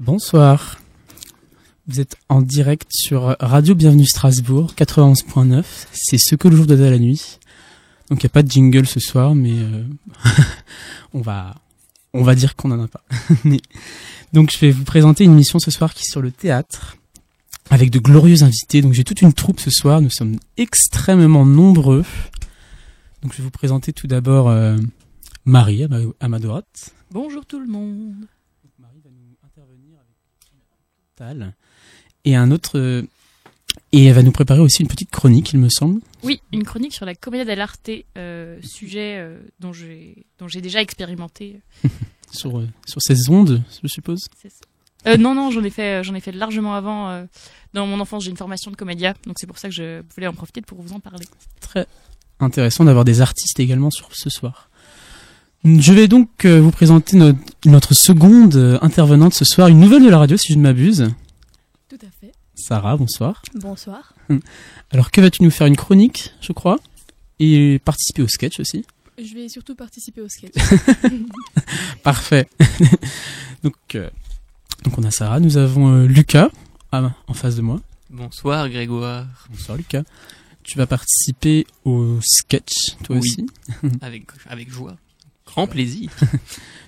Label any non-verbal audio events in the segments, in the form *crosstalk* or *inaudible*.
Bonsoir. Vous êtes en direct sur Radio Bienvenue Strasbourg 91.9. C'est ce que le jour donne à la nuit. Donc il n'y a pas de jingle ce soir, mais euh, *laughs* on va on va dire qu'on n'en a pas. *laughs* donc je vais vous présenter une mission ce soir qui est sur le théâtre avec de glorieux invités. Donc j'ai toute une troupe ce soir. Nous sommes extrêmement nombreux. Donc je vais vous présenter tout d'abord euh, Marie à ma, à ma droite. Bonjour tout le monde. Marie va nous intervenir et un autre euh, et elle va nous préparer aussi une petite chronique, il me semble. Oui, une chronique sur la commedia dell'arte, euh, sujet euh, dont j'ai dont j'ai déjà expérimenté. *laughs* sur euh, sur ces ondes, je suppose. Euh, non, non, j'en ai fait j'en ai fait largement avant. dans mon enfance, j'ai une formation de comédia, donc c'est pour ça que je voulais en profiter pour vous en parler. Très intéressant d'avoir des artistes également sur ce soir. Je vais donc euh, vous présenter notre, notre seconde euh, intervenante ce soir, une nouvelle de la radio si je ne m'abuse. Tout à fait. Sarah, bonsoir. Bonsoir. Alors que vas-tu nous faire une chronique, je crois, et participer au sketch aussi? Je vais surtout participer au sketch. *laughs* Parfait. *laughs* donc, euh, donc on a Sarah, nous avons euh, Lucas ah, en face de moi. Bonsoir Grégoire. Bonsoir Lucas. Tu vas participer au sketch, toi Oui. aussi? Avec, avec joie. Grand plaisir. *laughs*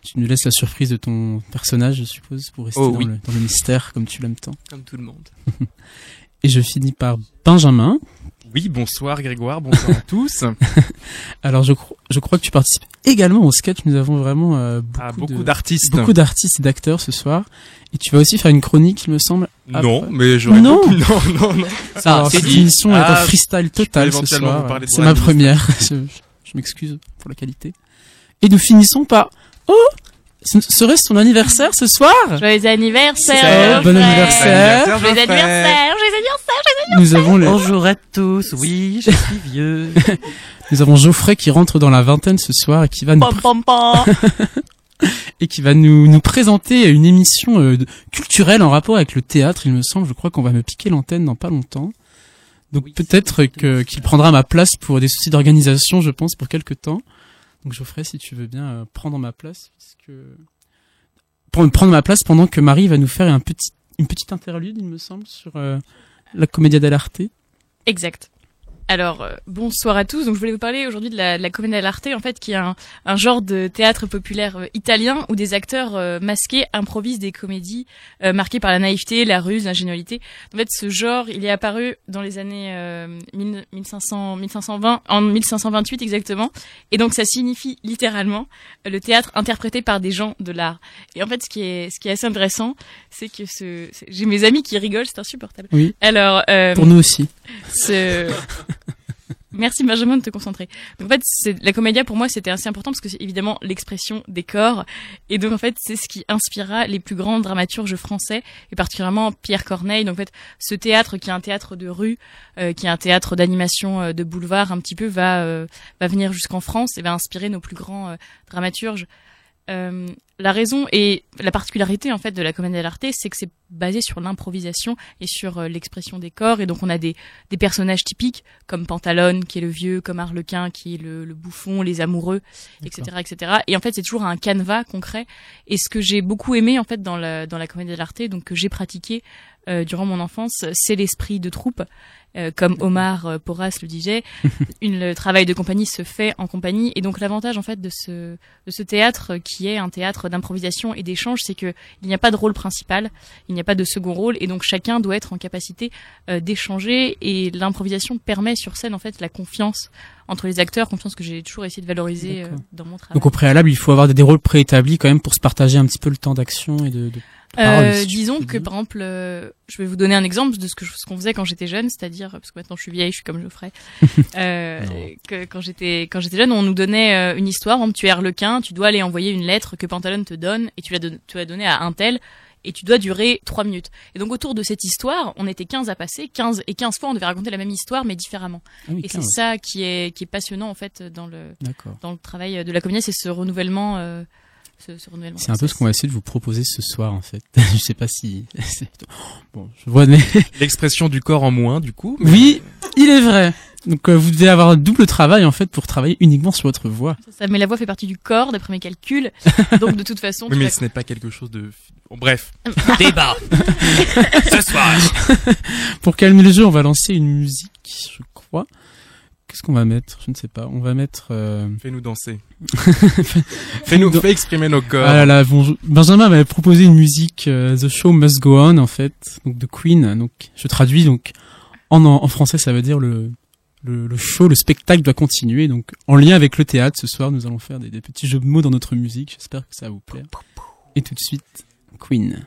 Tu nous laisses la surprise de ton personnage, je suppose, pour rester Oh dans, oui. le, dans le mystère comme tu l'aimes tant. Comme tout le monde. *laughs* Et je finis par Benjamin. Oui, bonsoir Grégoire, bonsoir à tous. *laughs* Alors je, cro- je crois que tu participes également au sketch. Nous avons vraiment euh, beaucoup, Ah, beaucoup d'artistes. beaucoup d'artistes et d'acteurs ce soir. Et tu vas aussi faire une chronique, il me semble. Non, après. mais j'aurais Non. beaucoup- non, non, non. Ça, Alors, c'est cette dit. émission est Ah, en freestyle peux total ce soir. C'est ma première. je je m'excuse pour la qualité. Et nous finissons par... Oh ce- Serait-ce ton anniversaire ce soir Joyeux anniversaire, bon anniversaire. Joyeux anniversaire, joyeux anniversaire. Nous avons, le- Bonjour à tous. Oui, je suis *laughs* vieux. nous avons Geoffrey qui rentre dans la vingtaine ce soir et qui va nous, Pom pom pom. *laughs* et qui va nous, nous présenter une émission euh, culturelle en rapport avec le théâtre. Il me semble, je crois qu'on va me piquer l'antenne dans pas longtemps. Donc Oui, peut-être que qu'il prendra ma place pour des soucis d'organisation, je pense, pour quelque temps. Donc Geoffrey, si tu veux bien euh, prendre ma place, puisque prendre ma place pendant que Marie va nous faire un petit, une petite interlude, il me semble, sur euh, la commedia dell'arte. Exact. Alors, euh, bonsoir à tous. Donc, je voulais vous parler aujourd'hui de la, de la commedia dell'arte, en fait, qui est un, un genre de théâtre populaire euh, italien où des acteurs euh, masqués improvisent des comédies euh, marquées par la naïveté, la ruse, l'ingénuité. En fait, ce genre, il est apparu dans les années euh, 1000 1500, 1520, en 1528 exactement. Et donc, ça signifie littéralement le théâtre interprété par des gens de l'art. Et en fait, ce qui est, ce qui est assez intéressant, c'est que ce, j'ai mes amis qui rigolent, c'est insupportable. Oui. Alors, euh, Pour nous aussi. ce... *laughs* Merci Benjamin de te concentrer. Donc, en fait, c'est la comédia pour moi c'était assez important parce que c'est évidemment l'expression des corps et donc en fait c'est ce qui inspira les plus grands dramaturges français et particulièrement Pierre Corneille. Donc en fait ce théâtre qui est un théâtre de rue, euh, qui est un théâtre d'animation euh, de boulevard un petit peu va euh, va venir jusqu'en France et va inspirer nos plus grands euh, dramaturges. Euh, la raison et la particularité en fait de la comédie dell'arte, c'est que c'est basé sur l'improvisation et sur euh, l'expression des corps et donc on a des des personnages typiques comme Pantalone qui est le vieux, comme Harlequin qui est le, le bouffon, les amoureux, etc., etc. Et en fait, c'est toujours un canevas concret. Et ce que j'ai beaucoup aimé en fait dans la dans la comédie de l'arte, donc que j'ai pratiqué euh, durant mon enfance, c'est l'esprit de troupe. Euh, comme Omar euh, Porras le disait, *laughs* une, le travail de compagnie se fait en compagnie. Et donc l'avantage en fait de ce de ce théâtre euh, qui est un théâtre d'improvisation et d'échange, c'est que il n'y a pas de rôle principal, il n'y a pas de second rôle, et donc chacun doit être en capacité euh, d'échanger et l'improvisation permet sur scène en fait la confiance entre les acteurs, confiance que j'ai toujours essayé de valoriser euh, dans mon travail. Donc au préalable, il faut avoir des, des rôles préétablis quand même pour se partager un petit peu le temps d'action et de, de Euh, disons que dire. par exemple, euh, je vais vous donner un exemple de ce que ce qu'on faisait quand j'étais jeune, c'est-à-dire parce que maintenant je suis vieille, je suis comme Geoffrey. *laughs* euh, que quand j'étais quand j'étais jeune, on nous donnait euh, une histoire. Par exemple, tu es Harlequin, tu dois aller envoyer une lettre que Pantalone te donne et tu la don- tu la donner à un tel et tu dois durer trois minutes. Et donc autour de cette histoire, on était 15 à passer, 15 et 15 fois on devait raconter la même histoire mais différemment. Ah oui, Et c'est 15. ça qui est qui est passionnant en fait dans le dans le travail de la comédie, c'est ce renouvellement. Euh, ce, ce renouvellement C'est un peu ce qu'on va essayer de vous proposer ce soir en fait. *laughs* je sais pas si. *laughs* Bon, je vois mais *laughs* L'expression du corps en moins, du coup. mais- Oui, il est vrai. Donc euh, vous devez avoir un double travail en fait pour travailler uniquement sur votre voix. Ça, mais la voix fait partie du corps, d'après mes calculs. Donc de toute façon, Oui, mais ce n'est pas quelque chose de... Bon, bref. Débat. Ce soir. Pour calmer le jeu, on va lancer une musique, je crois. Qu'est-ce qu'on va mettre? Je ne sais pas. On va mettre. euh, Fais-nous danser. *laughs* Fais-nous, fais exprimer nos corps. Ah là là, bon, Benjamin m'avait proposé une musique euh, The Show Must Go On en fait, donc de Queen. Donc je traduis donc en en français ça veut dire le le, le show, le spectacle doit continuer. Donc en lien avec le théâtre, ce soir nous allons faire des, des petits jeux de mots dans notre musique. J'espère que ça va vous plaire. Et tout de suite Queen.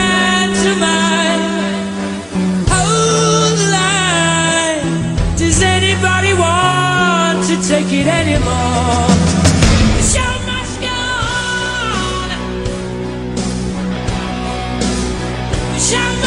Take it anymore? Show must go show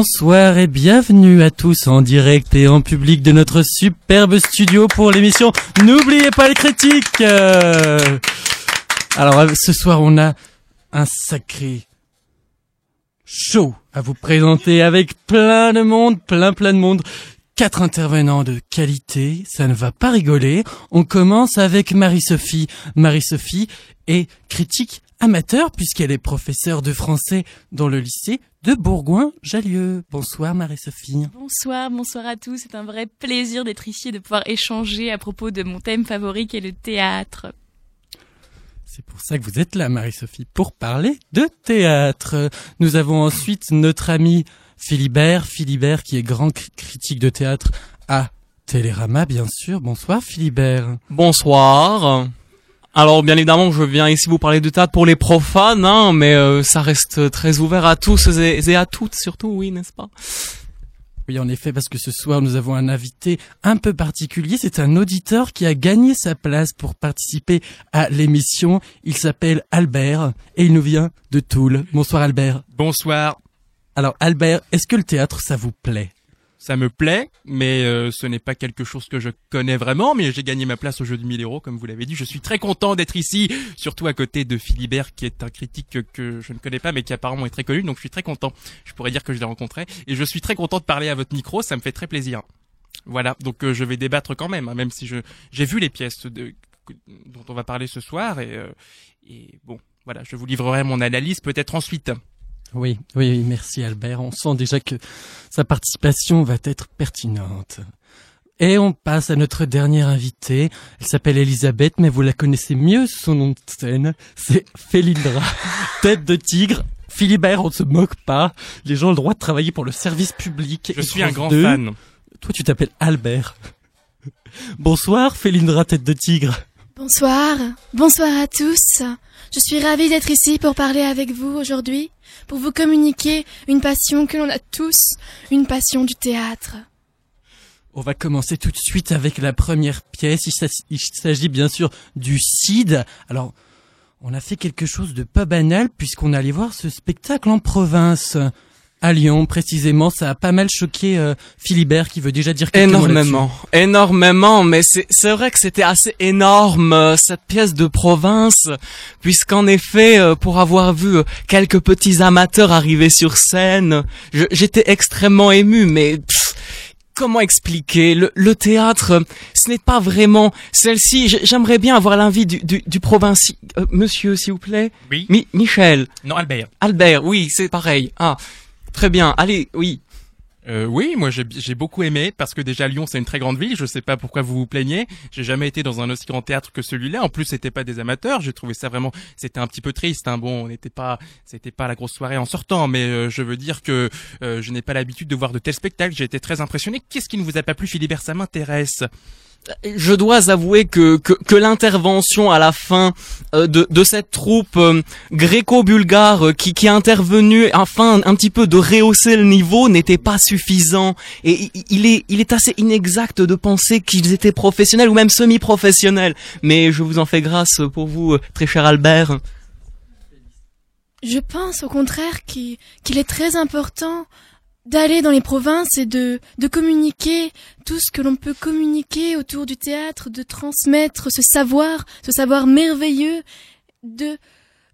Bonsoir et bienvenue à tous en direct et en public de notre superbe studio pour l'émission N'oubliez pas les critiques Euh, Alors euh, ce soir on a un sacré show à vous présenter avec plein de monde, plein plein de monde. Quatre intervenants de qualité, ça ne va pas rigoler. On commence avec Marie-Sophie. Marie-Sophie est critique amateur puisqu'elle est professeure de français dans le lycée de Bourgoin-Jallieu. Bonsoir Marie-Sophie. Bonsoir, bonsoir à tous. C'est un vrai plaisir d'être ici et de pouvoir échanger à propos de mon thème favori qui est le théâtre. C'est pour ça que vous êtes là Marie-Sophie, pour parler de théâtre. Nous avons ensuite notre ami Philibert, Philibert qui est grand cr- critique de théâtre à Télérama bien sûr. Bonsoir Philibert. Bonsoir. Alors bien évidemment, je viens ici vous parler de théâtre pour les profanes, hein, mais euh, ça reste très ouvert à tous et, et à toutes surtout, oui, n'est-ce pas? Oui, en effet, parce que ce soir, nous avons un invité un peu particulier. C'est un auditeur qui a gagné sa place pour participer à l'émission. Il s'appelle Albert et il nous vient de Toul. Bonsoir Albert. Bonsoir. Alors Albert, est-ce que le théâtre, ça vous plaît? Ça me plaît, mais euh, ce n'est pas quelque chose que je connais vraiment, mais j'ai gagné ma place au jeu de 1000 euros, comme vous l'avez dit. Je suis très content d'être ici, surtout à côté de Philibert, qui est un critique que je ne connais pas, mais qui apparemment est très connu, donc je suis très content. Je pourrais dire que je l'ai rencontré, et je suis très content de parler à votre micro, ça me fait très plaisir. Voilà, donc euh, je vais débattre quand même, hein, même si je j'ai vu les pièces de, dont on va parler ce soir, et, euh, et bon, voilà, je vous livrerai mon analyse peut-être ensuite. Oui, oui, oui, merci Albert. On sent déjà que sa participation va être pertinente. Et on passe à notre dernière invitée. Elle s'appelle Elisabeth, mais vous la connaissez mieux sous son nom de scène. C'est Félindra, *laughs* tête de tigre. Philibert, on ne se moque pas. Les gens ont le droit de travailler pour le service public. Je Et suis un grand 2, fan. Toi, tu t'appelles Albert. Bonsoir, Félindra, tête de tigre. Bonsoir, bonsoir à tous. Je suis ravie d'être ici pour parler avec vous aujourd'hui, pour vous communiquer une passion que l'on a tous, une passion du théâtre. On va commencer tout de suite avec la première pièce. Il s'agit bien sûr du CID. Alors, on a fait quelque chose de pas banal puisqu'on allait voir ce spectacle en province. À Lyon, précisément, ça a pas mal choqué euh, Philibert qui veut déjà dire quelques mots Énormément, énormément, mais c'est c'est vrai que c'était assez énorme euh, cette pièce de province, puisqu'en effet, euh, pour avoir vu euh, quelques petits amateurs arriver sur scène, je- j'étais extrêmement ému, mais pff, comment expliquer? Le, le théâtre, ce n'est pas vraiment celle-ci. J'aimerais bien avoir l'avis du, du, du provinci... euh, monsieur, s'il vous plaît. Oui. Mi- Michel, Non, Albert. Albert, oui, c'est pareil. Ah, très bien. Allez, oui. Euh, oui, moi j'ai beaucoup aimé parce que déjà Lyon c'est une très grande ville. Je sais pas pourquoi vous vous plaignez. J'ai jamais été dans un aussi grand théâtre que celui-là. En plus c'était pas des amateurs. J'ai trouvé ça vraiment, c'était un petit peu triste. Hein. Bon, on n'était pas, c'était pas la grosse soirée en sortant, mais euh, je veux dire que euh, je n'ai pas l'habitude de voir de tels spectacles. J'ai été très impressionné. Qu'est-ce qui ne vous a pas plu, Philibert? Ça m'intéresse. Je dois avouer que, que, que l'intervention à la fin euh, de, de cette troupe euh, gréco-bulgare euh, qui, qui est intervenue afin un petit peu de rehausser le niveau n'était pas suffisant. Et il est, il est assez inexact de penser qu'ils étaient professionnels ou même semi-professionnels. Mais je vous en fais grâce pour vous, très cher Albert. Je pense au contraire qu'il est très important d'aller dans les provinces et de, de communiquer tout ce que l'on peut communiquer autour du théâtre, de transmettre ce savoir, ce savoir merveilleux, de,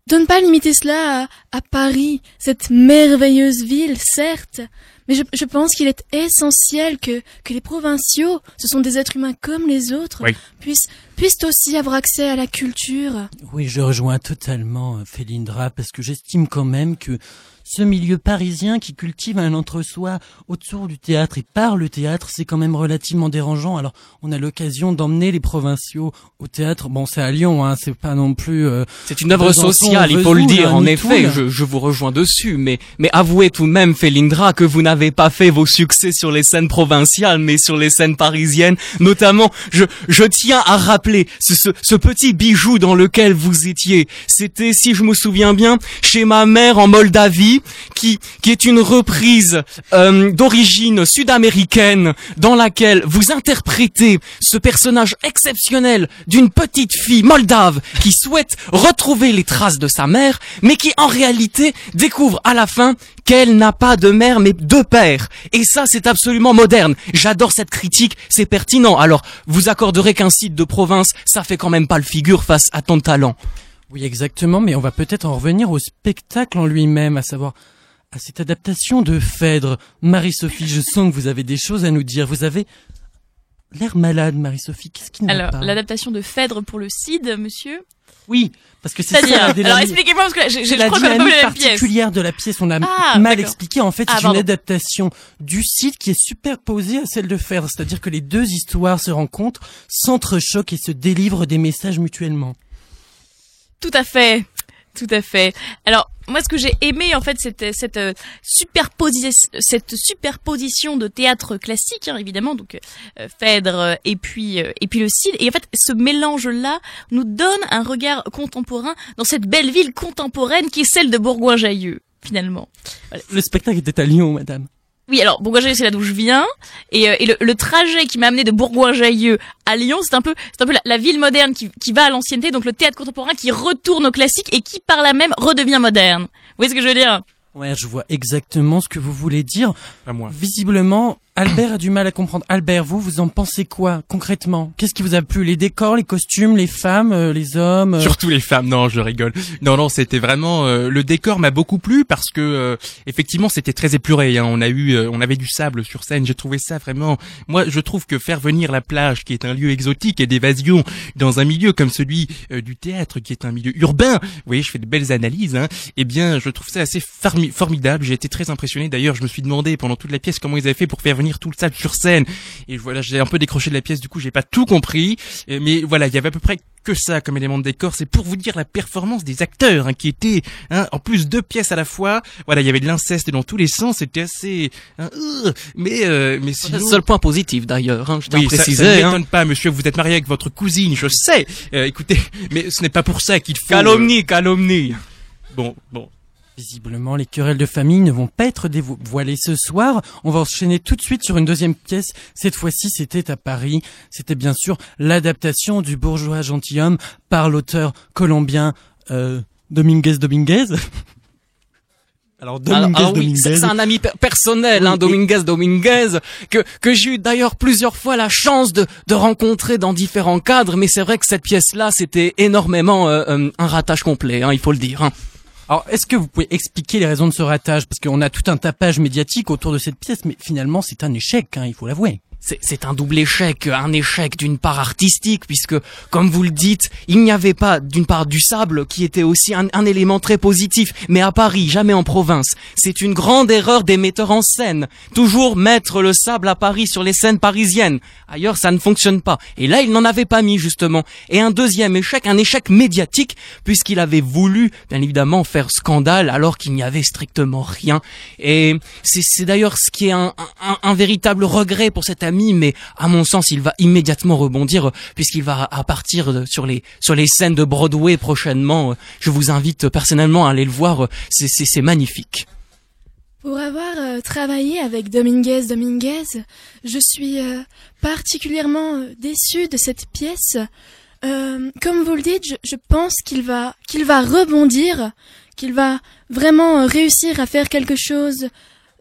de ne pas limiter cela à, à Paris, cette merveilleuse ville, certes, mais je, je pense qu'il est essentiel que, que les provinciaux, ce sont des êtres humains comme les autres, Oui. puissent, puissent aussi avoir accès à la culture. Oui, je rejoins totalement euh, Félindra parce que j'estime quand même que ce milieu parisien qui cultive un entre-soi autour du théâtre et par le théâtre, c'est quand même relativement dérangeant. Alors, on a l'occasion d'emmener les provinciaux au théâtre. Bon, c'est à Lyon, hein, c'est pas non plus. euh, C'est une œuvre sociale, il faut le dire. En ni effet, je, je vous rejoins dessus. Mais, mais avouez tout de même, Félindra, que vous n'avez pas fait vos succès sur les scènes provinciales, mais sur les scènes parisiennes. Notamment, je, je tiens à rappeler rappeler ce, ce, ce petit bijou dans lequel vous étiez. C'était, si je me souviens bien, chez ma mère en Moldavie, qui, qui est une reprise euh, d'origine sud-américaine, dans laquelle vous interprétez ce personnage exceptionnel d'une petite fille moldave qui souhaite retrouver les traces de sa mère, mais qui en réalité découvre à la fin qu'elle n'a pas de mère mais deux pères. Et ça, c'est absolument moderne. J'adore cette critique, c'est pertinent. Alors, vous accorderez qu'un site de province, ça fait quand même pas le figure face à ton talent. Oui, exactement, mais on va peut-être en revenir au spectacle en lui-même, à savoir à cette adaptation de Phèdre. Marie-Sophie, je sens que vous avez des choses à nous dire. Vous avez l'air malade, Marie-Sophie. Qu'est-ce qui Alors, l'adaptation de Phèdre pour le CID, monsieur? Oui, parce que c'est ça la Alors, expliquez-moi, parce que là, je, je la crois qu'on pas la particulière de la pièce. On a Ah, mal expliqué. En fait, Ah, c'est une adaptation du site qui est superposée à celle de Phèdre. C'est-à-dire que les deux histoires se rencontrent, s'entrechoquent et se délivrent des messages mutuellement. Tout à fait. Tout à fait. Alors, moi, ce que j'ai aimé, en fait, c'était cette euh, superposition, cette superposition de théâtre classique, hein, évidemment, donc euh, Phèdre euh, et puis euh, et puis le Cid. Et en fait, ce mélange-là nous donne un regard contemporain dans cette belle ville contemporaine qui est celle de Bourgoin-Jallieu, finalement. Le spectacle était à Lyon, madame. Oui, alors Bourgoin-Jallieu, c'est là d'où je viens, et, euh, et le, le trajet qui m'a amené de Bourgoin-Jallieu à Lyon, c'est un peu, c'est un peu la, la ville moderne qui, qui va à l'ancienneté, donc le théâtre contemporain qui retourne au classique et qui par là même redevient moderne. Vous voyez ce que je veux dire? Ouais, je vois exactement ce que vous voulez dire. Pas moi. Visiblement, Albert a du mal à comprendre. Albert, vous, vous en pensez quoi concrètement? Qu'est-ce qui vous a plu? Les décors, les costumes, les femmes, euh, les hommes euh, Surtout les femmes, non, je rigole. Non, non, c'était vraiment euh, le décor m'a beaucoup plu parce que euh, effectivement c'était très épuré. Hein. On a eu, euh, on avait du sable sur scène. J'ai trouvé ça vraiment. Moi, je trouve que faire venir la plage, qui est un lieu exotique et d'évasion, dans un milieu comme celui du théâtre, qui est un milieu urbain. Vous voyez, je fais de belles analyses. Hein. Eh bien, je trouve ça assez formidable. J'ai été très impressionné. D'ailleurs, je me suis demandé pendant toute la pièce comment ils avaient fait pour faire venir tout le sable sur scène. Et voilà, j'ai un peu décroché de la pièce. Du coup, j'ai pas tout compris. Euh, Mais voilà, il y avait à peu près que ça comme élément de décor. C'est pour vous dire la performance des acteurs, hein, qui étaient, hein, en plus deux pièces à la fois. Voilà, il y avait de l'inceste dans tous les sens. C'était assez, hein, euh, mais euh, mais sinon. seul point positif d'ailleurs, hein, je tiens Oui, à ça, ça préciser. ne hein. m'étonne pas, monsieur. Vous êtes marié avec votre cousine, je sais. Euh, écoutez, *laughs* mais ce n'est pas pour ça qu'il faut. Calomnie, calomnie. Bon, bon. Visiblement, les querelles de famille ne vont pas être dévoilées ce soir. On va enchaîner tout de suite sur une deuxième pièce. Cette fois-ci, c'était à Paris. C'était bien sûr l'adaptation du bourgeois gentilhomme par l'auteur colombien euh, Dominguez Dominguez. *laughs* Alors Dominguez alors oui, Dominguez. c'est un ami per- personnel, hein, Oui, Dominguez Dominguez, que que j'ai eu d'ailleurs plusieurs fois la chance de de rencontrer dans différents cadres. Mais c'est vrai que cette pièce-là, c'était énormément euh, euh, un ratage complet, hein, il faut le dire. hein. Alors, est-ce que vous pouvez expliquer les raisons de ce ratage? Parce qu'on a tout un tapage médiatique autour de cette pièce, mais finalement, c'est un échec, hein, il faut l'avouer. C'est- un double échec, un échec d'une part artistique, puisque, comme vous le dites, il n'y avait pas d'une part du sable, qui était aussi un, un élément très positif, mais à Paris, jamais en province. C'est une grande erreur des metteurs en scène. Toujours mettre le sable à Paris sur les scènes parisiennes. Ailleurs, ça ne fonctionne pas. Et là, il n'en avait pas mis, justement. Et un deuxième échec, un échec médiatique, puisqu'il avait voulu, bien évidemment, faire scandale, alors qu'il n'y avait strictement rien. Et c'est d'ailleurs ce qui est un, un- un véritable regret pour cet mais à mon sens, il va immédiatement rebondir, euh, puisqu'il va à partir de- sur les sur les scènes de Broadway prochainement. Euh, Je vous invite euh, personnellement à aller le voir. euh, C'est c'est- magnifique. Pour avoir euh, travaillé avec Dominguez Dominguez, je suis euh, particulièrement euh, déçue de cette pièce. Euh, comme vous le dites, je, je pense qu'il va qu'il va rebondir, qu'il va vraiment euh, réussir à faire quelque chose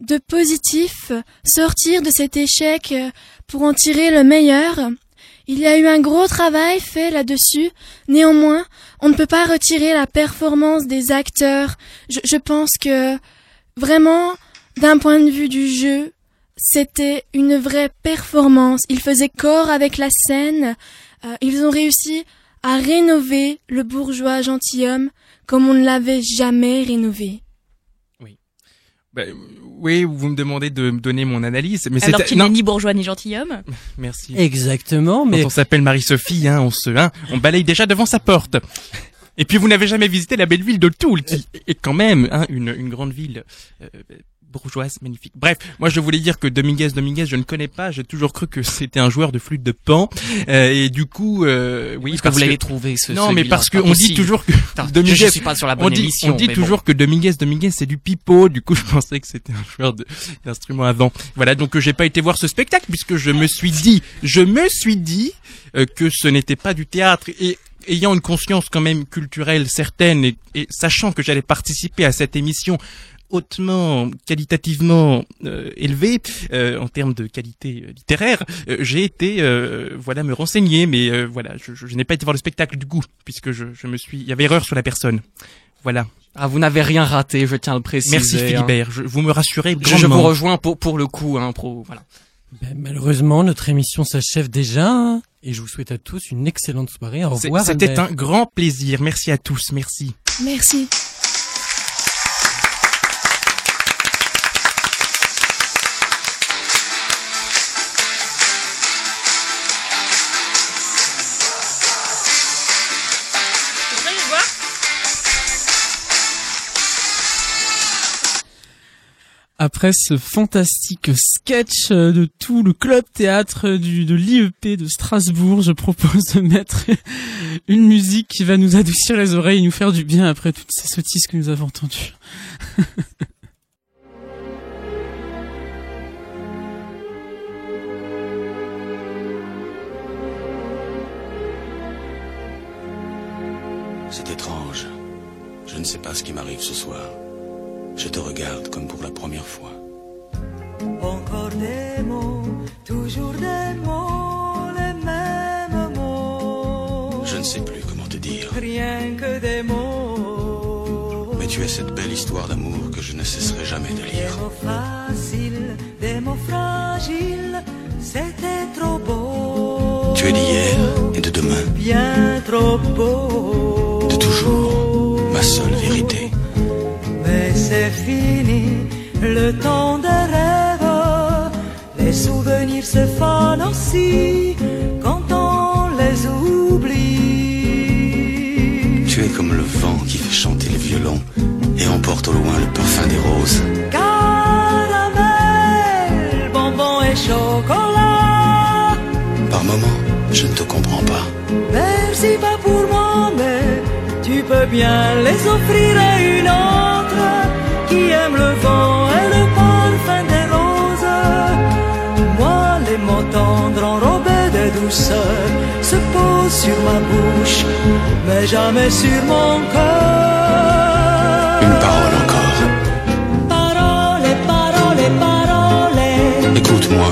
de positif, sortir de cet échec euh, pour en tirer le meilleur. Il y a eu un gros travail fait là-dessus. Néanmoins, on ne peut pas retirer la performance des acteurs. Je, je pense que Vraiment, d'un point de vue du jeu, c'était une vraie performance. Ils faisaient corps avec la scène. Euh, ils ont réussi à rénover le bourgeois gentilhomme comme on ne l'avait jamais rénové. Ben, oui, vous me demandez de me donner mon analyse, mais Alors c'est qu'il n'est ni bourgeois ni gentilhomme. *laughs* Merci. Exactement, mais Quand on s'appelle Marie-Sophie, hein, on se, hein, on balaye déjà devant sa porte. Et puis vous n'avez jamais visité la belle ville de Toul, qui est quand même hein, une, une grande ville euh, bourgeoise, magnifique. Bref, moi je voulais dire que Dominguez, Dominguez, je ne connais pas. J'ai toujours cru que c'était un joueur de flûte de pan. Euh, et du coup, euh, oui, Est-ce que parce vous l'avez trouvé ce non, mais parce qu'on dit toujours que Dominguez, je suis pas sur la bonne on dit, émission. on dit mais bon. toujours que Dominguez, Dominguez, c'est du pipeau. Du coup, *laughs* je pensais que c'était un joueur d'instrument avant. Voilà, donc euh, j'ai pas été voir ce spectacle puisque je me suis dit, je me suis dit euh, que ce n'était pas du théâtre et ayant une conscience quand même culturelle certaine et, et sachant que j'allais participer à cette émission hautement qualitativement euh, élevée euh, en termes de qualité euh, littéraire, euh, j'ai été euh, voilà me renseigner, mais euh, voilà, je, je- je n'ai pas été voir le spectacle du coup puisque je, je me suis, il y avait erreur sur la personne. Voilà. Ah, vous n'avez rien raté, je tiens à le préciser. Merci hein. Philibert. Je, vous me rassurez Je, je vous grandement. rejoins pour pour le coup, hein, pro, voilà. Ben, malheureusement, notre émission s'achève déjà. hein, Et je vous souhaite à tous une excellente soirée. Au revoir. C'était un grand plaisir. Merci à tous. Merci. Merci. Après ce fantastique sketch euh, de tout le club théâtre du, de l'IEP de Strasbourg, je propose de mettre *laughs* une musique qui va nous adoucir les oreilles et nous faire du bien après toutes ces sottises que nous avons entendues. *laughs* C'est étrange. Je ne sais pas ce qui m'arrive ce soir. Je te regarde comme pour la première fois. Encore des mots, toujours des mots, les mêmes mots. Je ne sais plus comment te dire. Rien que des mots. Mais tu es cette belle histoire d'amour que je ne cesserai jamais de Des lire. mots faciles, des mots fragiles, c'était trop beau. Tu es d'hier et de demain, Bien trop beau. de toujours, ma seule vérité. C'est fini, le temps des rêves. Les souvenirs se fanent aussi quand on les oublie. Tu es comme le vent qui fait chanter les violons et emporte au loin le parfum des roses. Caramel, bonbon et chocolat. Par moments, je ne te comprends pas. Merci pas pour moi, mais tu peux bien les offrir à une autre qui aime le vent et le parfum des roses. Moi, les mots tendres enrobés de douceur se posent sur ma bouche, mais jamais sur mon cœur. Une parole encore. Parole, parole, parole. Écoute-moi,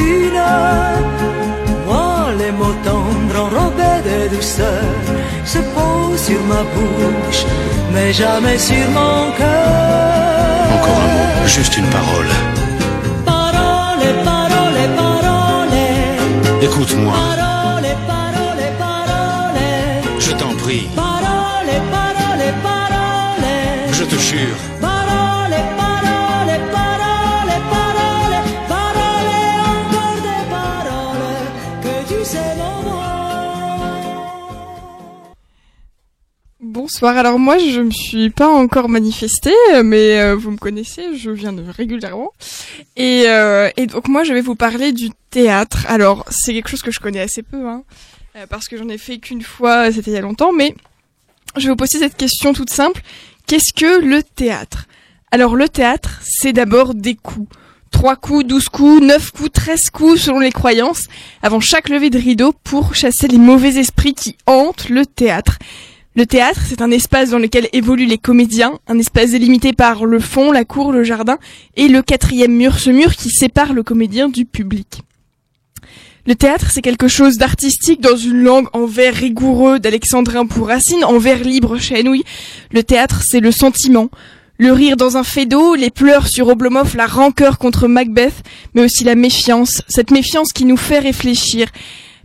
Douceur se posent sur ma bouche, mais jamais sur mon cœur. Encore un mot, juste une parole. Parole, parole, parole. Écoute-moi, bonsoir. Alors moi, je me suis pas encore manifestée, mais euh, vous me connaissez, je viens de régulièrement. Et, euh, et donc moi, je vais vous parler du théâtre. Alors c'est quelque chose que je connais assez peu, hein, euh, parce que j'en ai fait qu'une fois, c'était il y a longtemps. Mais je vais vous poser cette question toute simple qu'est-ce que le théâtre? Alors le théâtre, c'est d'abord des coups. 3 coups, 12 coups, 9 coups, 13 coups selon les croyances, avant chaque levée de rideau pour chasser les mauvais esprits qui hantent le théâtre. Le théâtre, c'est un espace dans lequel évoluent les comédiens, un espace délimité par le fond, la cour, le jardin et le quatrième mur, ce mur qui sépare le comédien du public. Le théâtre, c'est quelque chose d'artistique dans une langue en vers rigoureux d'Alexandrin pour Racine, en vers libre chez Henouille. Le théâtre, c'est le sentiment, le rire dans un fait d'eau, les pleurs sur Oblomov, la rancœur contre Macbeth, mais aussi la méfiance, cette méfiance qui nous fait réfléchir.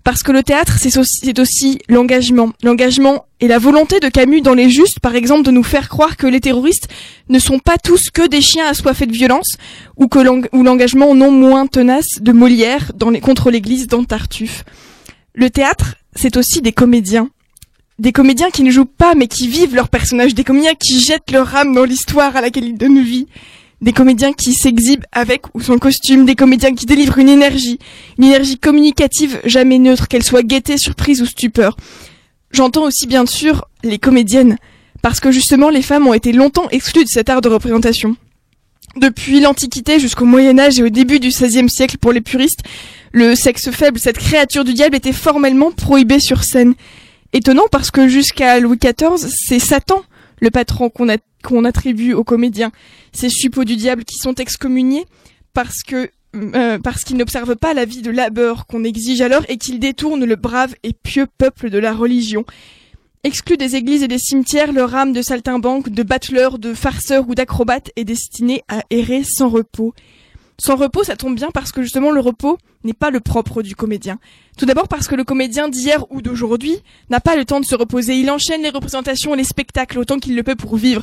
Parce que le théâtre, c'est aussi, l'engagement. L'engagement et la volonté de Camus dans Les Justes, par exemple, de nous faire croire que les terroristes ne sont pas tous que des chiens assoiffés de violence, ou que l'engagement non moins tenace de Molière contre l'église dans Tartuffe. Le théâtre, c'est aussi des comédiens. Des comédiens qui ne jouent pas mais qui vivent leurs personnages, des comédiens qui jettent leur âme dans l'histoire à laquelle ils donnent vie, des comédiens qui s'exhibent avec ou sans costume, des comédiens qui délivrent une énergie, une énergie communicative jamais neutre, qu'elle soit gaieté, surprise ou stupeur. J'entends aussi bien sûr les comédiennes, parce que justement les femmes ont été longtemps exclues de cet art de représentation. Depuis l'Antiquité jusqu'au Moyen Âge et au début du XVIe siècle pour les puristes, le sexe faible, cette créature du diable, était formellement prohibé sur scène. Étonnant parce que jusqu'à Louis XIV, c'est Satan, le patron qu'on a- qu'on attribue aux comédiens. Ces suppôts du diable qui sont excommuniés parce que euh, parce qu'ils n'observent pas la vie de labeur qu'on exige alors et qu'ils détournent le brave et pieux peuple de la religion. Exclus des églises et des cimetières, leur âme de saltimbanque, de battleur, de farceur ou d'acrobate est destinée à errer sans repos. Sans repos, ça tombe bien parce que justement le repos n'est pas le propre du comédien. Tout d'abord parce que le comédien d'hier ou d'aujourd'hui n'a pas le temps de se reposer. Il enchaîne les représentations et les spectacles autant qu'il le peut pour vivre.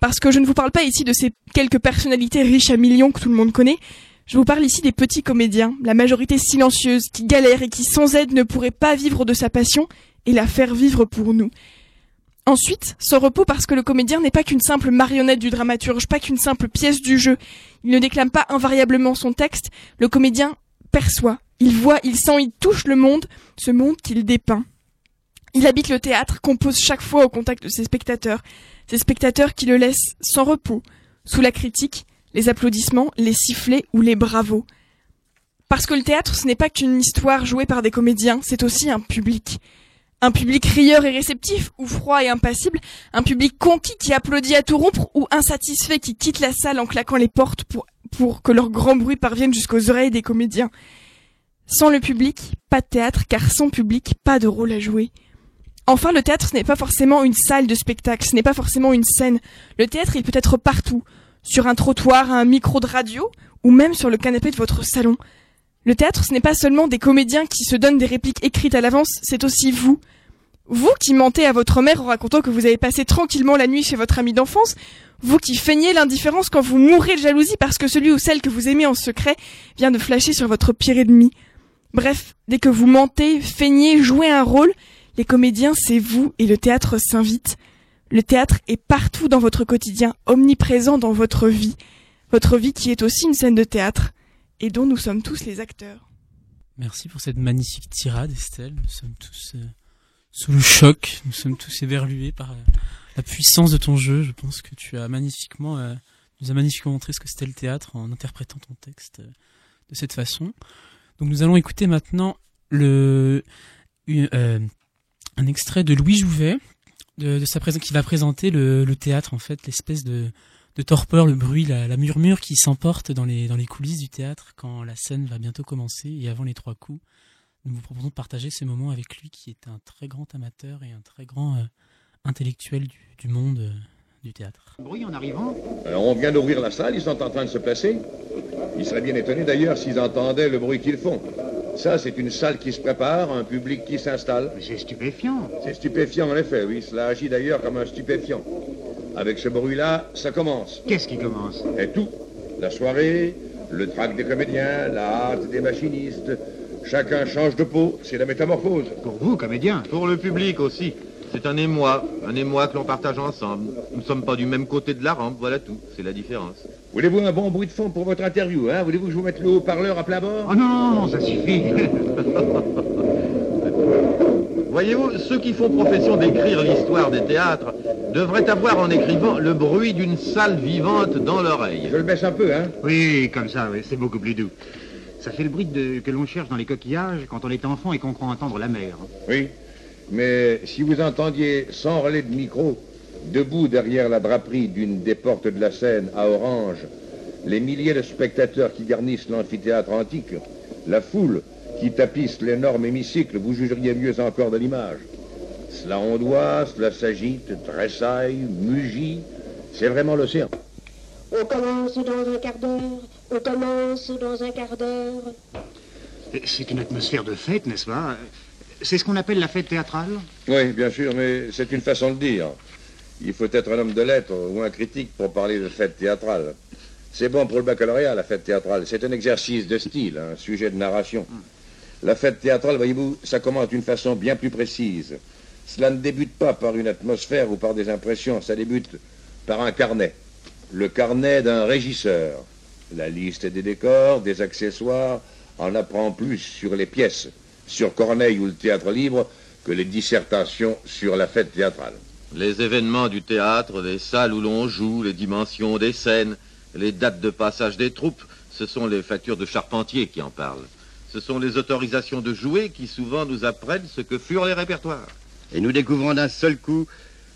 Parce que je ne vous parle pas ici de ces quelques personnalités riches à millions que tout le monde connaît. Je vous parle ici des petits comédiens, la majorité silencieuse, qui galère et qui sans aide ne pourrait pas vivre de sa passion et la faire vivre pour nous. Ensuite, sans repos parce que le comédien n'est pas qu'une simple marionnette du dramaturge, pas qu'une simple pièce du jeu. Il ne déclame pas invariablement son texte, le comédien perçoit, il voit, il sent, il touche le monde, ce monde qu'il dépeint. Il habite le théâtre, compose chaque fois au contact de ses spectateurs, ces spectateurs qui le laissent sans repos, sous la critique, les applaudissements, les sifflets ou les bravos. Parce que le théâtre, ce n'est pas qu'une histoire jouée par des comédiens, c'est aussi un public. Un public rieur et réceptif, ou froid et impassible, un public conquis qui applaudit à tout rompre, ou insatisfait qui quitte la salle en claquant les portes pour, pour que leur grand bruit parvienne jusqu'aux oreilles des comédiens. Sans le public, pas de théâtre, car sans public, pas de rôle à jouer. Enfin, le théâtre, ce n'est pas forcément une salle de spectacle, ce n'est pas forcément une scène. Le théâtre, il peut être partout, sur un trottoir, un micro de radio, ou même sur le canapé de votre salon. Le théâtre, ce n'est pas seulement des comédiens qui se donnent des répliques écrites à l'avance, c'est aussi vous. Vous qui mentez à votre mère en racontant que vous avez passé tranquillement la nuit chez votre ami d'enfance, vous qui feignez l'indifférence quand vous mourrez de jalousie parce que celui ou celle que vous aimez en secret vient de flasher sur votre pire ennemi. Bref, dès que vous mentez, feignez, jouez un rôle, les comédiens, c'est vous et le théâtre s'invite. Le théâtre est partout dans votre quotidien, omniprésent dans votre vie. Votre vie qui est aussi une scène de théâtre et dont nous sommes tous les acteurs. Merci pour cette magnifique tirade, Estelle. Nous sommes tous euh, sous le choc, nous sommes tous éberlués par euh, la puissance de ton jeu. Je pense que tu as magnifiquement, euh, nous as magnifiquement montré ce que c'était le théâtre en interprétant ton texte euh, de cette façon. Donc nous allons écouter maintenant le euh, un extrait de Louis Jouvet de, de sa qui va présenter le, le théâtre en fait, l'espèce de de torpeur, le bruit, la, la murmure qui s'emporte dans les, dans les coulisses du théâtre quand la scène va bientôt commencer et avant les trois coups. Nous vous proposons de partager ce moment avec lui qui est un très grand amateur et un très grand euh, intellectuel du, du monde euh, du théâtre. Bruit en arrivant Alors, on vient d'ouvrir la salle, ils sont en train de se placer. Ils seraient bien étonnés d'ailleurs s'ils entendaient le bruit qu'ils font. Ça, c'est une salle qui se prépare, un public qui s'installe. C'est stupéfiant. C'est stupéfiant, en effet, oui. Cela agit d'ailleurs comme un stupéfiant. Avec ce bruit-là, ça commence. Qu'est-ce qui commence? Et tout. La soirée, le trac des comédiens, la hâte des machinistes. Chacun change de peau, c'est la métamorphose. Pour vous, comédien. Pour le public aussi. C'est un émoi, un émoi que l'on partage ensemble. Nous ne sommes pas du même côté de la rampe, voilà tout. C'est la différence. Voulez-vous un bon bruit de fond pour votre interview hein? Voulez-vous que je vous mette le haut-parleur à plat bord? Oh non, non, non, ça suffit. *laughs* Voyez-vous, ceux qui font profession d'écrire l'histoire des théâtres devraient avoir en écrivant le bruit d'une salle vivante dans l'oreille. Je le baisse un peu, hein? Oui, comme ça, oui, c'est beaucoup plus doux. Ça fait le bruit de- que l'on cherche dans les coquillages quand on est enfant et qu'on croit entendre la mer. Oui. Mais si vous entendiez sans relais de micro, debout derrière la draperie d'une des portes de la scène à Orange, les milliers de spectateurs qui garnissent l'amphithéâtre antique, la foule qui tapisse l'énorme hémicycle, vous jugeriez mieux encore de l'image. Cela ondoie, cela s'agite, tressaille, mugit. C'est vraiment l'océan. On commence dans un quart d'heure, on commence dans un quart d'heure. C'est une atmosphère de fête, n'est-ce pas? C'est ce qu'on appelle la fête théâtrale? Oui, bien sûr, mais c'est une façon de dire. Il faut être un homme de lettres ou un critique pour parler de fête théâtrale. C'est bon pour le baccalauréat, la fête théâtrale. C'est un exercice de style, un sujet de narration. La fête théâtrale, voyez-vous, ça commence d'une façon bien plus précise. Cela ne débute pas par une atmosphère ou par des impressions, ça débute par un carnet. Le carnet d'un régisseur. La liste des décors, des accessoires, en apprend plus sur les pièces, sur Corneille ou le théâtre libre, que les dissertations sur la fête théâtrale. Les événements du théâtre, les salles où l'on joue, les dimensions des scènes, les dates de passage des troupes, ce sont les factures de charpentier qui en parlent. Ce sont les autorisations de jouer qui souvent nous apprennent ce que furent les répertoires. Et nous découvrons d'un seul coup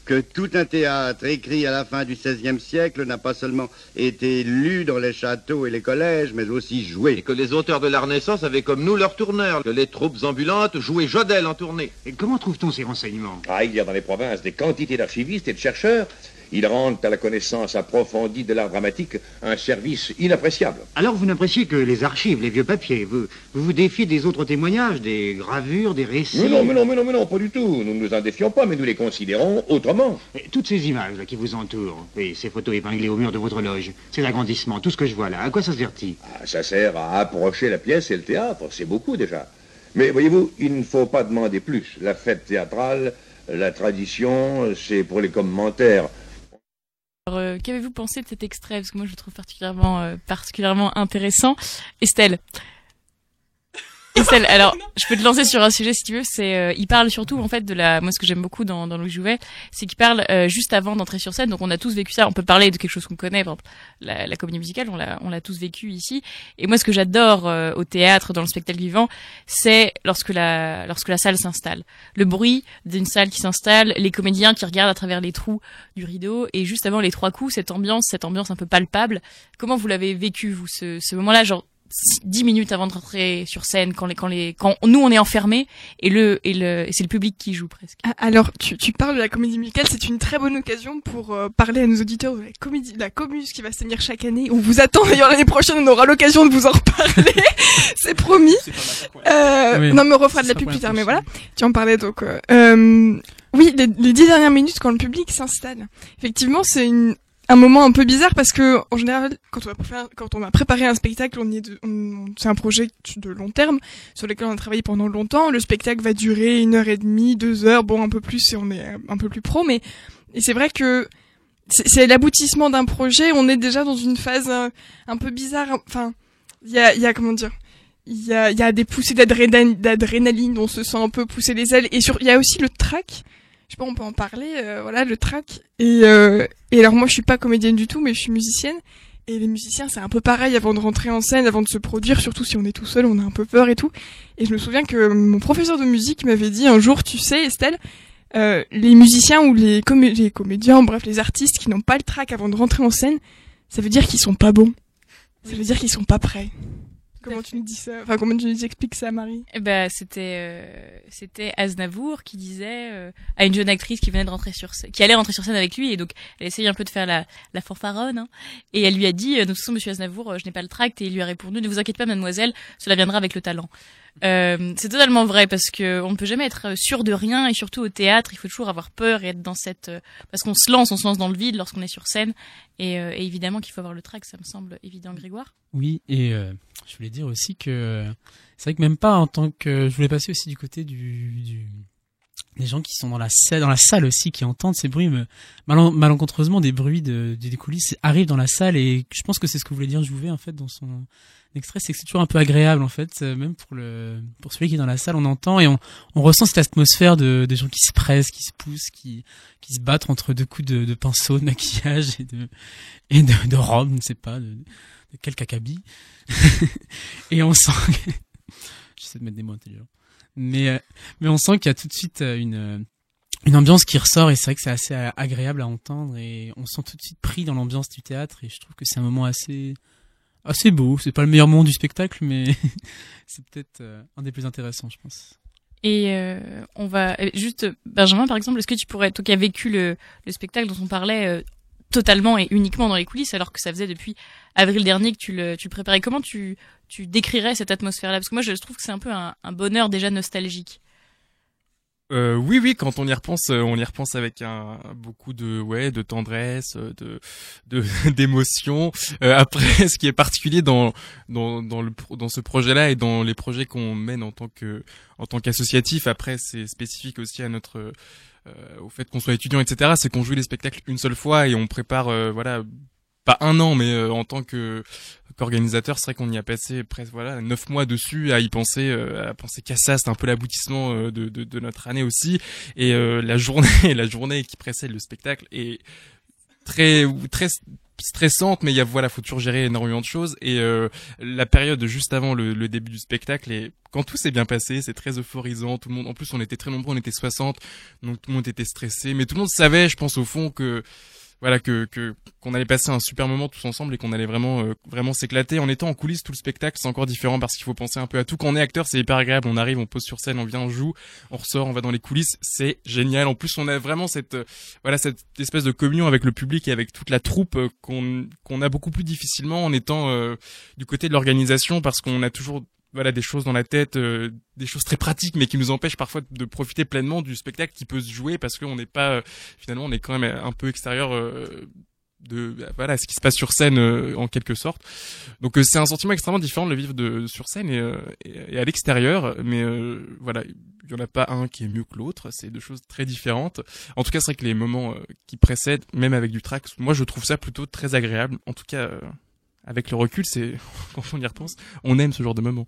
que tout un théâtre écrit à la fin du XVIe siècle n'a pas seulement été lu dans les châteaux et les collèges, mais aussi joué. Et que les auteurs de la Renaissance avaient comme nous leurs tourneurs, que les troupes ambulantes jouaient Jodel en tournée. Et comment trouve-t-on ces renseignements? Ah, il y a dans les provinces des quantités d'archivistes et de chercheurs. Ils rendent à la connaissance approfondie de l'art dramatique un service inappréciable. Alors vous n'appréciez que les archives, les vieux papiers. Vous vous, vous défiez des autres témoignages, des gravures, des récits. Mais non, mais non, mais non, mais non, pas du tout. Nous ne nous en défions pas, mais nous les considérons autrement. Et toutes ces images là, qui vous entourent, et ces photos épinglées au mur de votre loge, ces agrandissements, tout ce que je vois là, à quoi ça sert-il? Ah, ça sert à approcher la pièce et le théâtre, c'est beaucoup déjà. Mais voyez-vous, il ne faut pas demander plus. La fête théâtrale, la tradition, c'est pour les commentaires. Qu'avez-vous pensé de cet extrait? Parce que moi, je le trouve particulièrement, euh, particulièrement intéressant. Estelle. Alors, je peux te lancer sur un sujet si tu veux. C'est, euh, il parle surtout en fait de la. Moi, ce que j'aime beaucoup dans, dans Louis Jouvet, c'est qu'il parle euh, juste avant d'entrer sur scène. Donc, on a tous vécu ça. On peut parler de quelque chose qu'on connaît, par exemple la, la comédie musicale. On l'a, on l'a tous vécu ici. Et moi, ce que j'adore euh, au théâtre, dans le spectacle vivant, c'est lorsque la, lorsque la salle s'installe. Le bruit d'une salle qui s'installe, les comédiens qui regardent à travers les trous du rideau, et juste avant les trois coups, cette ambiance, cette ambiance un peu palpable. Comment vous l'avez vécu vous ce, ce moment-là, genre dix minutes avant de rentrer sur scène, quand les, quand les, quand nous on est enfermés et le, et le, et c'est le public qui joue presque. Ah, Alors, tu, tu parles de la comédie musicale, c'est une très bonne occasion pour euh, parler à nos auditeurs de la comédie, de la Comus qui va se tenir chaque année. On vous attend d'ailleurs l'année prochaine, on aura l'occasion de vous en reparler, *laughs* c'est promis. Euh, Oui. Non, mais on refera de la pub plus tard, mais voilà. Tu en parlais donc. euh, euh, oui, les, les dix dernières minutes quand le public s'installe. Effectivement, c'est une un moment un peu bizarre parce que en général quand on a quand préparé un spectacle on est c'est un projet de long terme sur lequel on a travaillé pendant longtemps le spectacle va durer une heure et demie deux heures bon un peu plus et on est un peu plus pro mais et c'est vrai que c'est l'aboutissement d'un projet on est déjà dans une phase euh, un peu bizarre enfin il y a y a comment dire il y a, y a des poussées d'adrénaline, on se sent un peu pousser les ailes. Et sur, il y a aussi le track. Je sais pas, on peut en parler. euh, voilà, le track. Et, euh, et alors moi, je suis pas comédienne du tout, mais je suis musicienne. Et les musiciens, c'est un peu pareil avant de rentrer en scène, avant de se produire. Surtout si on est tout seul, on a un peu peur et tout. Et je me souviens que mon professeur de musique m'avait dit un jour, tu sais, Estelle, euh, les musiciens ou les, comé- les comédiens, bref, les artistes qui n'ont pas le track avant de rentrer en scène, ça veut dire qu'ils sont pas bons. Ça veut dire qu'ils sont pas prêts. Comment tu nous dis ça? Enfin, comment tu nous expliques ça, Marie? Eh ben, c'était euh, c'était Aznavour qui disait euh, à une jeune actrice qui venait de rentrer sur scène, qui allait rentrer sur scène avec lui et donc elle essayait un peu de faire la la fanfaronne hein, et elle lui a dit euh, de toute façon monsieur Aznavour euh, je n'ai pas le tract et il lui a répondu ne vous inquiétez pas mademoiselle cela viendra avec le talent. Euh, c'est totalement vrai parce que on peut jamais être sûr de rien et surtout au théâtre il faut toujours avoir peur et être dans cette euh, parce qu'on se lance on se lance dans le vide lorsqu'on est sur scène et, euh, évidemment qu'il faut avoir le tract ça me semble évident Grégoire. Oui, et euh, je voulais dire aussi que c'est vrai que même pas en tant que je voulais passer aussi du côté du, du des gens qui sont dans la salle, dans la salle aussi, qui entendent ces bruits, malencontreusement des bruits de, des coulisses arrivent dans la salle et je pense que c'est ce que voulait dire Jouvet en fait dans son extrait, c'est que c'est toujours un peu agréable en fait, euh, même pour le pour celui qui est dans la salle, on entend et on, on ressent cette atmosphère de, de gens qui se pressent, qui se poussent, qui qui se battent entre deux coups de, de pinceau, de maquillage et de et de, de robe, je ne sais pas, de, de quelques acabit. *laughs* et on sent *laughs* j'essaie de mettre des mots intelligents mais euh, mais on sent qu'il y a tout de suite euh, une une ambiance qui ressort et c'est vrai que c'est assez agréable à entendre et on se sent tout de suite pris dans l'ambiance du théâtre et je trouve que c'est un moment assez assez beau. C'est pas le meilleur moment du spectacle mais *laughs* c'est peut-être euh, un des plus intéressants je pense. Et euh, on va euh, juste Benjamin par exemple, est-ce que tu pourrais toi qui as vécu le, le spectacle dont on parlait euh, totalement et uniquement dans les coulisses alors que ça faisait depuis avril dernier que tu le tu préparais comment tu tu décrirais cette atmosphère là parce que moi je trouve que c'est un peu un bonheur déjà nostalgique. Euh, oui, oui, quand on y repense, euh, on y repense avec un beaucoup de ouais, de tendresse, euh, de *laughs* d'émotion. Euh, après, *laughs* ce qui est particulier dans dans dans le dans ce projet-là et dans les projets qu'on mène en tant que en tant qu'associatif, après c'est spécifique aussi à notre euh, au fait qu'on soit étudiant, etc. C'est qu'on joue les spectacles une seule fois et on prépare euh, voilà pas un an, mais euh, en tant que qu'organisateur, c'est vrai qu'on y a passé presque voilà neuf mois dessus à y penser, euh, à penser qu'à ça. C'est un peu l'aboutissement euh, de, de, de notre année aussi. Et la journée, *laughs* la journée qui précède le spectacle est très très stressante, mais il y a voilà, faut toujours gérer énormément de choses. Et euh, la période juste avant le, le début du spectacle, et quand tout s'est bien passé, c'est très euphorisant. Tout le monde, en plus, on était très nombreux, on était 60, donc tout le monde était stressé, mais tout le monde savait, je pense au fond que voilà que qu'on allait passer un super moment tous ensemble et qu'on allait vraiment euh, vraiment s'éclater en étant en coulisses tout le spectacle. C'est encore différent parce qu'il faut penser un peu à tout. Quand on est acteur c'est hyper agréable. On arrive on pose sur scène on vient on joue on ressort on va dans les coulisses. C'est génial. En plus on a vraiment cette euh, voilà cette espèce de communion avec le public et avec toute la troupe euh, qu'on qu'on a beaucoup plus difficilement en étant du côté de l'organisation parce qu'on a toujours voilà des choses dans la tête, euh, des choses très pratiques, mais qui nous empêchent parfois de profiter pleinement du spectacle qui peut se jouer parce qu'on n'est pas euh, finalement on est quand même un peu extérieur euh, de voilà ce qui se passe sur scène euh, en quelque sorte. Donc euh, c'est un sentiment extrêmement différent de le vivre de sur scène et, euh, et, à l'extérieur, mais voilà il y en a pas un qui est mieux que l'autre, c'est deux choses très différentes. En tout cas, c'est vrai que les moments qui précèdent, même avec du track, moi je trouve ça plutôt très agréable. En tout cas, avec le recul, c'est *laughs* quand on y repense, on aime ce genre de moments.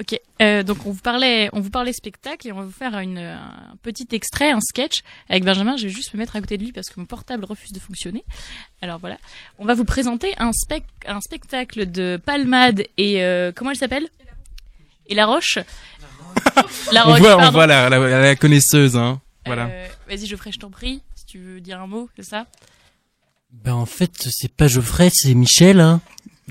Ok, euh, donc on vous parlait, on vous parlait spectacle et on va vous faire une, un petit extrait, un sketch avec Benjamin. Je vais juste me mettre à côté de lui parce que mon portable refuse de fonctionner. Alors voilà, on va vous présenter un, spec, un spectacle de Palmade et euh, comment elle s'appelle? Et La Roche. *laughs* La on Roche. voit, on voit la, la, la connaisseuse, hein. Voilà. Euh, Vas-y, Geoffrey, je t'en prie, si tu veux dire un mot, c'est ça? Ben en fait, c'est pas Geoffrey, c'est Michel. Hein.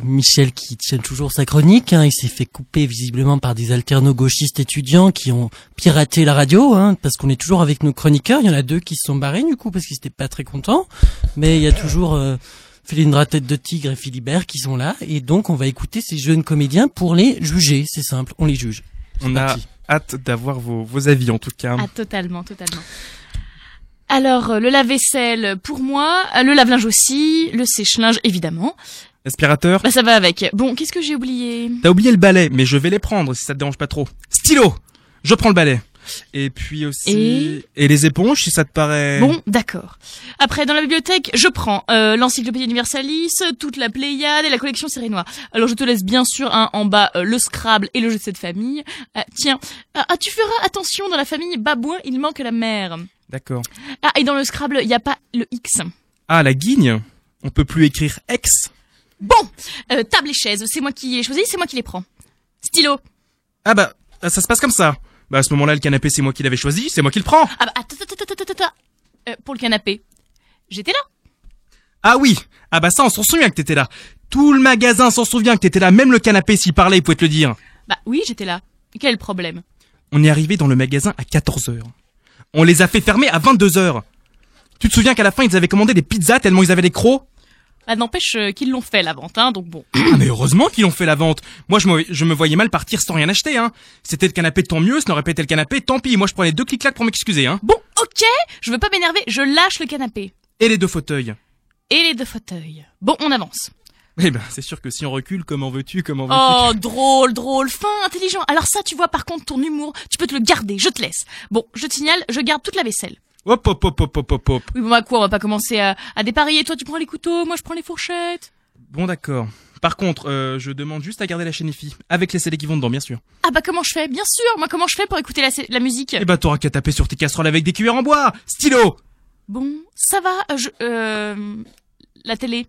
Michel qui tient toujours sa chronique. Hein. Il s'est fait couper visiblement par des alterno-gauchistes étudiants qui ont piraté la radio, hein, parce qu'on est toujours avec nos chroniqueurs. Il y en a deux qui se sont barrés du coup parce qu'ils étaient pas très contents. Mais il y a toujours euh, Philindra Tête de Tigre et Philibert qui sont là. Et donc on va écouter ces jeunes comédiens pour les juger. C'est simple, on les juge. On a hâte d'avoir vos, vos avis en tout cas. Ah, totalement, totalement. Alors, euh, le lave-vaisselle pour moi, euh, le lave-linge aussi, le sèche-linge évidemment. Aspirateur. Bah ça va avec. Bon, qu'est-ce que j'ai oublié? T'as oublié le balai, mais je vais les prendre si ça te dérange pas trop. Stylo Je prends le balai. Et puis aussi... Et les éponges, si ça te paraît... Bon, d'accord. Après, dans la bibliothèque, je prends euh, l'encyclopédie universalis, toute la Pléiade et la collection Sérénois. Alors, je te laisse bien sûr hein, en bas euh, le Scrabble et le jeu de cette famille. Ah, tiens, ah, ah, tu feras attention, dans la famille Babouin, il manque la mère. D'accord. Ah, et dans le Scrabble, il n'y a pas le X. Ah, la guigne On peut plus écrire ex Bon, euh, table et chaise, c'est moi qui les choisis, c'est moi qui les prends. Stylo. Ah bah, ça se passe comme ça. Bah à ce moment-là, le canapé, c'est moi qui l'avais choisi, c'est moi qui le prends. Ah bah, attends, attends, attends, attends, attends. Euh, pour le canapé. J'étais là. Ah oui Ah bah ça, on s'en souvient que t'étais là. Tout le magasin s'en souvient que t'étais là, même le canapé s'il parlait, il pouvait te le dire. Bah oui, j'étais là. Quel problème? On est arrivé dans le magasin à 14h. On les a fait fermer à 22h. Tu te souviens qu'à la fin, ils avaient commandé des pizzas tellement ils avaient des crocs? Bah n'empêche euh, qu'ils l'ont fait la vente, hein, donc bon. Ah mais heureusement qu'ils ont fait la vente. Moi je me, je me voyais mal partir sans rien acheter hein. C'était le canapé tant mieux, ce n'aurait pas été le canapé, tant pis. Moi je prenais deux clics-clacs pour m'excuser hein. Bon, ok, je veux pas m'énerver, je lâche le canapé. Et les deux fauteuils. Et les deux fauteuils. Bon, on avance. Eh ben, c'est sûr que si on recule, comment veux-tu, comment veux-tu? Oh, drôle, drôle, fin, intelligent. Alors ça, tu vois, par contre, ton humour, tu peux te le garder, je te laisse. Bon, je te signale, je garde toute la vaisselle. Hop, hop, hop, hop, hop, hop, hop. Oui, bon, bah quoi, on va pas commencer à, à dépareiller. Toi, tu prends les couteaux, moi, je prends les fourchettes. Bon, d'accord. Par contre, euh, je demande juste à garder la chaîne IFI, avec les CD qui vont dedans, bien sûr. Ah bah comment je fais? Bien sûr, moi, comment je fais pour écouter la, la musique? Eh ben, t'auras qu'à taper sur tes casseroles avec des cuillères en bois Stylo Bon, ça va, je... Euh... La télé.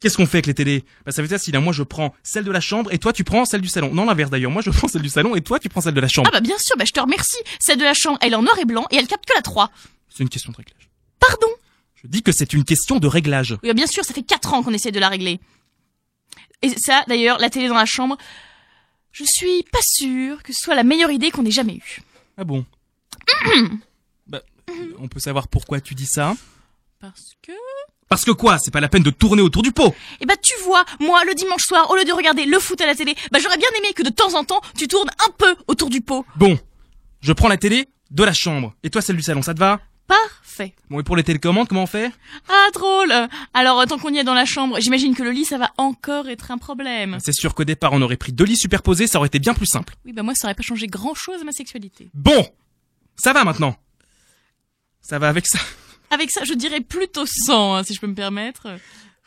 Qu'est-ce qu'on fait avec les télés? Bah ça fait facile, hein. moi je prends celle de la chambre et toi tu prends celle du salon. Non l'inverse d'ailleurs, moi je *laughs* prends celle du salon et toi tu prends celle de la chambre. Ah bah bien sûr, bah je te remercie. Celle de la chambre, elle est en noir et blanc et elle capte que la 3. C'est une question de réglage. Pardon? Je dis que c'est une question de réglage. Oui, bah bien sûr, ça fait 4 ans qu'on essaie de la régler. Et ça, d'ailleurs, la télé dans la chambre, je suis pas sûre que ce soit la meilleure idée qu'on ait jamais eue. Ah bon? *clears throat* Bah, on peut savoir pourquoi tu dis ça Parce que... Parce que quoi C'est pas la peine de tourner autour du pot Eh bah tu vois, moi, le dimanche soir, au lieu de regarder le foot à la télé, bah j'aurais bien aimé que de temps en temps, tu tournes un peu autour du pot. Bon, je prends la télé de la chambre et toi celle du salon, ça te va? Parfait. Bon et pour les télécommandes, comment on fait? Ah, drôle Alors, tant qu'on y est dans la chambre, j'imagine que le lit, ça va encore être un problème. C'est sûr qu'au départ on aurait pris deux lits superposés, ça aurait été bien plus simple. Oui, bah moi, ça aurait pas changé grand-chose à ma sexualité. Bon Ça va maintenant Ça va avec ça Avec ça, je dirais plutôt 100, hein, si je peux me permettre.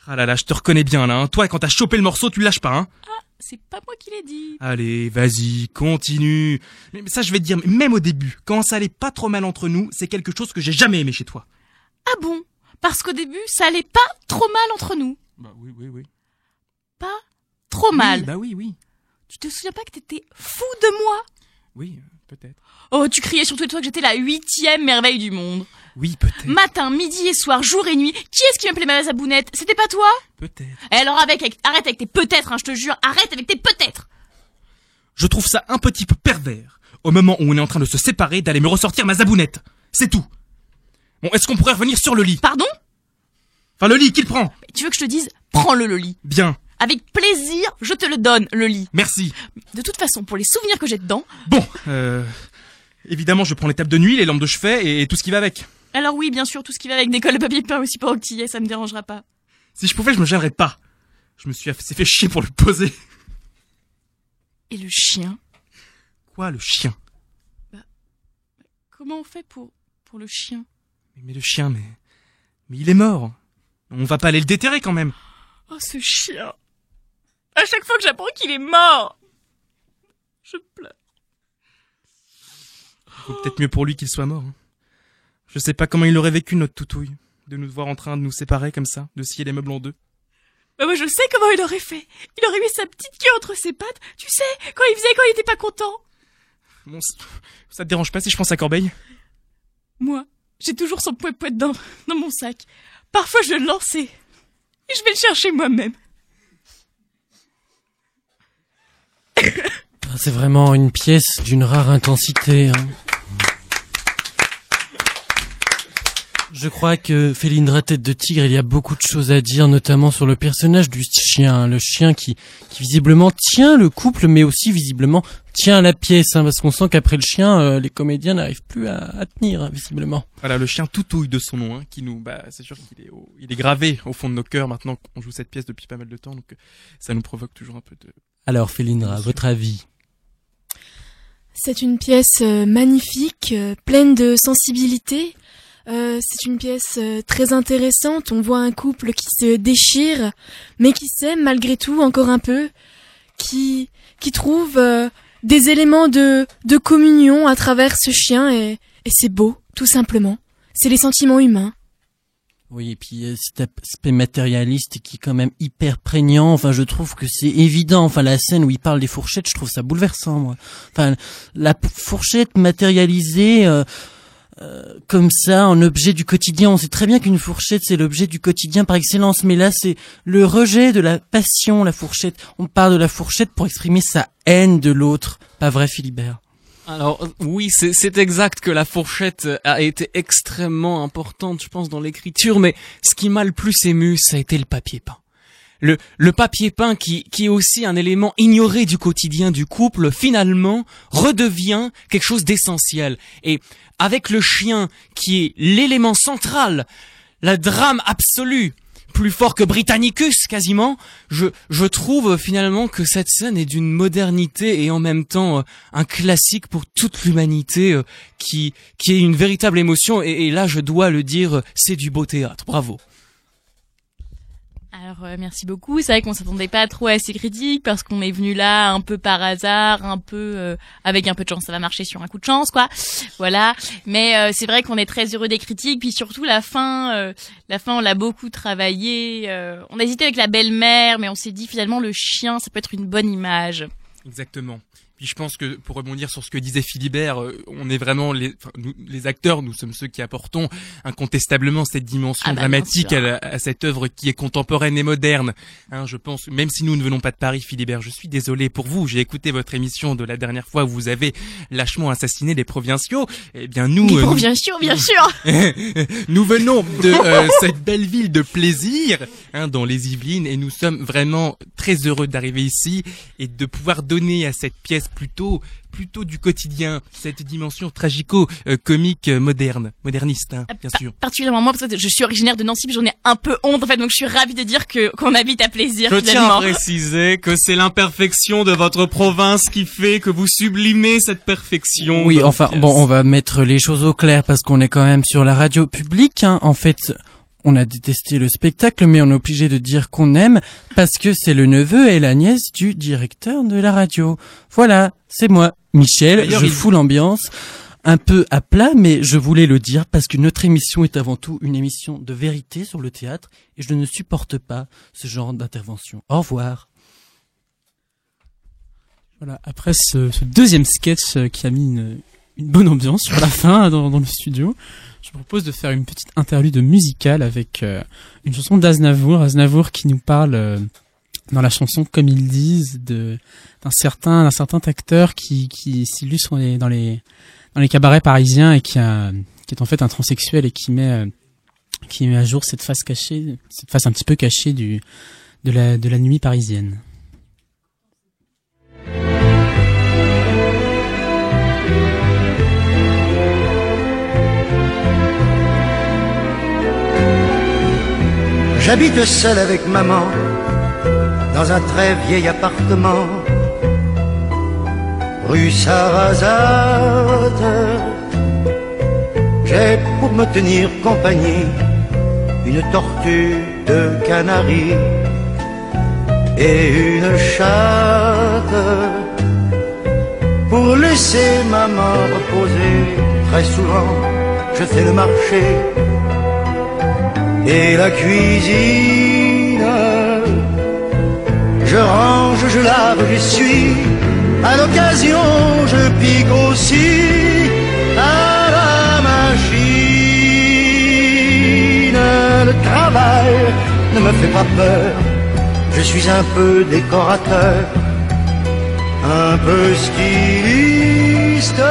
Ah là là, je te reconnais bien là, hein. toi quand t'as chopé le morceau tu lâches pas hein Ah, c'est pas moi qui l'ai dit. Allez, vas-y, continue. Mais ça, je vais te dire, même au début, quand ça allait pas trop mal entre nous, c'est quelque chose que j'ai jamais aimé chez toi. Ah bon? Parce qu'au début, ça allait pas trop mal entre nous. Bah oui, oui, oui. Pas trop mal. Oui, bah oui, oui. Tu te souviens pas que t'étais fou de moi? Oui, peut-être. Oh, tu criais sur tous les toits que j'étais la huitième merveille du monde. Oui, peut-être. Matin, midi et soir, jour et nuit. Qui est-ce qui m'appelait ma zabounette C'était pas toi? Peut-être. Eh, Alors avec, avec- arrête avec tes peut-être, hein, je te jure, arrête avec tes peut-être. Je trouve ça un petit peu pervers, au moment où on est en train de se séparer, d'aller me ressortir ma zabounette. C'est tout. Bon, est-ce qu'on pourrait revenir sur le lit? Pardon? Enfin, le lit, qui le prend Tu veux que je te dise Prends-le le lit. Bien, Avec plaisir, je te le donne, le lit. merci. De toute façon, pour les souvenirs que j'ai dedans, Bon, euh... Évidemment, je prends les tables de nuit, les lampes de chevet et, et tout ce qui va avec. Alors oui, bien sûr, tout ce qui va avec des cols de papier peint aussi pas octillés, ça me dérangera pas. Si je pouvais, je me gênerais pas. Je me suis assez fait chier pour le poser. Et le chien? Quoi, le chien? Comment on fait pour, pour le chien? Mais, mais le chien, mais... Mais il est mort. On va pas aller le déterrer quand même. Oh, ce chien À chaque fois que j'apprends qu'il est mort Je pleure. Faut peut-être mieux pour lui qu'il soit mort. hein. Je sais pas comment il aurait vécu notre toutouille. De nous voir en train de nous séparer comme ça, de scier les meubles en deux. Bah moi je sais comment il aurait fait. Il aurait mis sa petite queue entre ses pattes, tu sais, quand il faisait quand il était pas content. Bon, ça te dérange pas si je pense à Corbeil Moi, j'ai toujours son poète dans, dans mon sac. Parfois je le lançais. Et je vais le chercher moi-même. Ah, C'est vraiment une pièce d'une rare intensité. hein. Je crois que Félindra Tête de Tigre, il y a beaucoup de choses à dire, notamment sur le personnage du chien. Le chien qui, qui visiblement tient le couple, mais aussi visiblement tient la pièce. hein, parce qu'on sent qu'après le chien, euh, les comédiens n'arrivent plus à, à tenir, hein, visiblement. Voilà, le chien toutouille de son nom, hein, qui nous, bah, c'est sûr qu'il est, au- il est gravé au fond de nos cœurs maintenant qu'on joue cette pièce depuis pas mal de temps, donc euh, ça nous provoque toujours un peu de. Alors Félindra, votre avis? C'est une pièce euh, magnifique, pleine de sensibilité. Euh, c'est une pièce euh, très intéressante. On voit un couple qui se déchire, mais qui s'aime malgré tout encore un peu, qui qui trouve euh, des éléments de de communion à travers ce chien et, et c'est beau, tout simplement. C'est les sentiments humains. Oui, et puis euh, cet aspect matérialiste qui est quand même hyper prégnant. Enfin, je trouve que c'est évident. Enfin, la scène où il parle des fourchettes, je trouve ça bouleversant, moi. Enfin, la fourchette matérialisée euh, euh, comme ça, en objet du quotidien. On sait très bien qu'une fourchette, c'est l'objet du quotidien par excellence. Mais là, c'est le rejet de la passion, la fourchette. On parle de la fourchette pour exprimer sa haine de l'autre. Pas vrai, Philibert Alors oui, c'est exact que la fourchette a été extrêmement importante, je pense, dans l'écriture, mais ce qui m'a le plus ému, ça a été le papier peint. Le, le papier peint qui, qui est aussi un élément ignoré du quotidien du couple, finalement, redevient quelque chose d'essentiel. Et avec le chien qui est l'élément central, la drame absolue, plus fort que Britannicus quasiment. Je, je trouve finalement que cette scène est d'une modernité et en même temps euh, un classique pour toute l'humanité euh, qui, qui est une véritable émotion. Et, là, je dois le dire, c'est du beau théâtre. Bravo. Alors euh, merci beaucoup. C'est vrai qu'on s'attendait pas trop à ces critiques parce qu'on est venu là un peu par hasard, un peu euh, avec un peu de chance, ça va marcher sur un coup de chance quoi. Voilà. Mais euh, c'est vrai qu'on est très heureux des critiques. Puis surtout la fin, euh, la fin on l'a beaucoup travaillé. euh, on a hésité avec la belle-mère, mais on s'est dit finalement le chien ça peut être une bonne image. Exactement. Puis je pense que pour rebondir sur ce que disait Philibert, euh, on est vraiment les, enfin, nous, les acteurs, nous sommes ceux qui apportons incontestablement cette dimension Ah bah, dramatique à, la- à cette œuvre qui est contemporaine et moderne. Hein, je pense, même si nous ne venons pas de Paris, Philibert, je suis désolé pour vous. J'ai écouté votre émission de la dernière fois où vous avez lâchement assassiné les provinciaux. Eh bien nous, Les euh, provinciaux, bien *laughs* sûr. *laughs* nous venons de euh, cette belle ville de plaisir hein, dans les Yvelines et nous sommes vraiment très heureux d'arriver ici et de pouvoir donner à cette pièce plutôt plutôt du quotidien cette dimension tragico-comique euh, moderne, moderniste hein, bien sûr. Particulièrement moi parce que je suis originaire de Nancy, puis j'en ai un peu honte en fait, donc je suis ravie de dire que qu'on habite à plaisir. Je tiens finalement. à préciser que c'est l'imperfection de votre province qui fait que vous sublimez cette perfection. Oui, enfin, pièce. bon, on va mettre les choses au clair parce qu'on est quand même sur la radio publique. hein. En fait, on a détesté le spectacle, mais on est obligé de dire qu'on aime parce que c'est le neveu et la nièce du directeur de la radio. Voilà, c'est moi, Michel. Je fous l'ambiance. Un peu à plat, mais je voulais le dire parce que notre émission est avant tout une émission de vérité sur le théâtre et je ne supporte pas ce genre d'intervention. Au revoir. Voilà, après ce, ce deuxième sketch euh, qui a mis une, une bonne ambiance sur la *laughs* fin dans, le studio, je propose de faire une petite interlude musicale avec euh, une chanson d'Aznavour, Aznavour qui nous parle euh, dans la chanson comme ils disent d'un certain certain acteur qui qui s'illustre dans les dans les cabarets parisiens et qui est en fait un transsexuel et qui met euh, qui met à jour cette face cachée, cette face un petit peu cachée du de la de la nuit parisienne. J'habite seul avec maman dans un très vieil appartement rue Sarrazate. J'ai pour me tenir compagnie une tortue de Canaries et une chatte pour laisser maman reposer. Très souvent, je fais le marché et la cuisine. Je range, je lave, je suis. À l'occasion, je pique aussi à la machine. Le travail ne me fait pas peur. Je suis un peu décorateur, un peu styliste.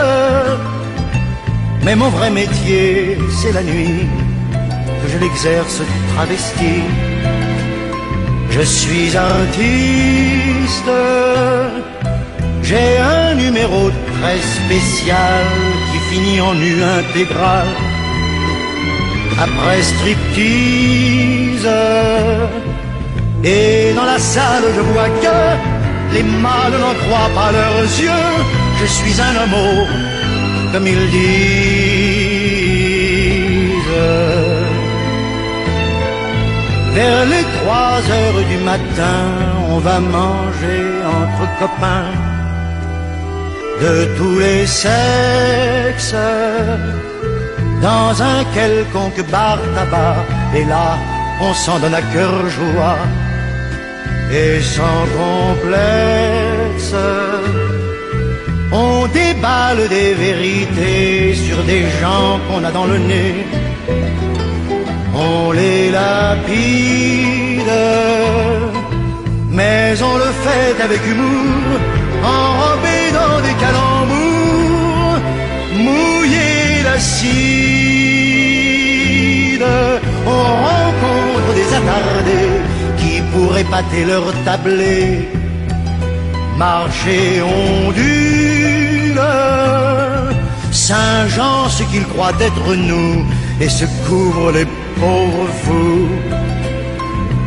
Mais mon vrai métier, c'est la nuit je l'exerce travesti. Je suis artiste, j'ai un numéro très spécial qui finit en nu intégral. Après striptease, et dans la salle je vois que les mâles n'en croient pas leurs yeux. Je suis un homo, comme ils disent. Vers les trois heures du matin, on va manger entre copains de tous les sexes dans un quelconque bar tabac. Et là, on s'en donne à cœur joie et sans complexe. On déballe des vérités sur des gens qu'on a dans le nez on les lapide, mais on le fait avec humour, enrobé dans des calembours, mouillé d'acide. On rencontre des attardés qui pourraient pâter leur tablé, marcher ondule. Saint-Jean, ce qu'il croit être nous, et se couvre les pauvres fous.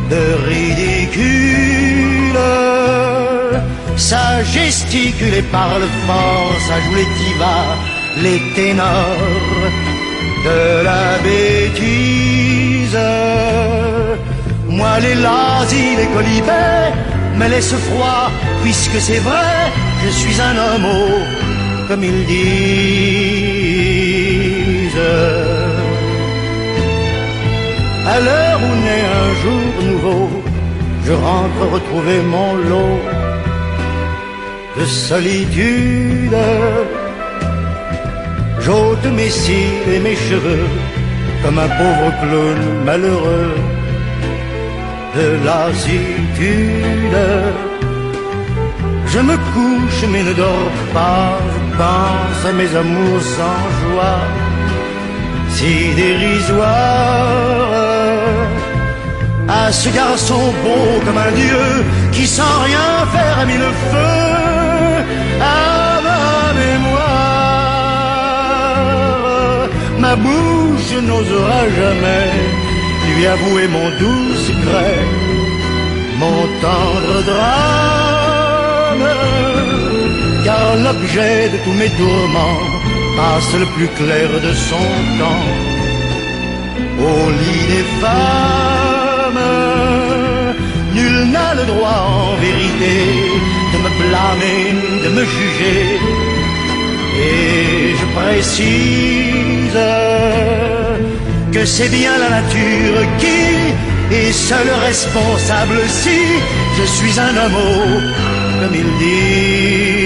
de ridicule. Ça gesticule et parle fort, ça joue les divas, les ténors de la bêtise. Moi les lazis, les colibets, me laisse froid, puisque c'est vrai, je suis un homme, comme ils disent. À l'heure où naît un jour nouveau, je rentre retrouver mon lot de solitude. J'ôte mes cils et mes cheveux comme un pauvre clown malheureux de lassitude. Je me couche mais ne dors pas, je pense à mes amours sans joie, si dérisoires. À ce garçon beau comme un dieu qui sans rien faire a mis le feu à ma mémoire. Ma bouche n'osera jamais lui avouer mon doux secret, mon tendre drame. Car l'objet de tous mes tourments passe le plus clair de son temps au lit des femmes. N'a le droit en vérité de me blâmer, de me juger. Et je précise que c'est bien la nature qui est seule responsable si je suis un homme, comme ils disent.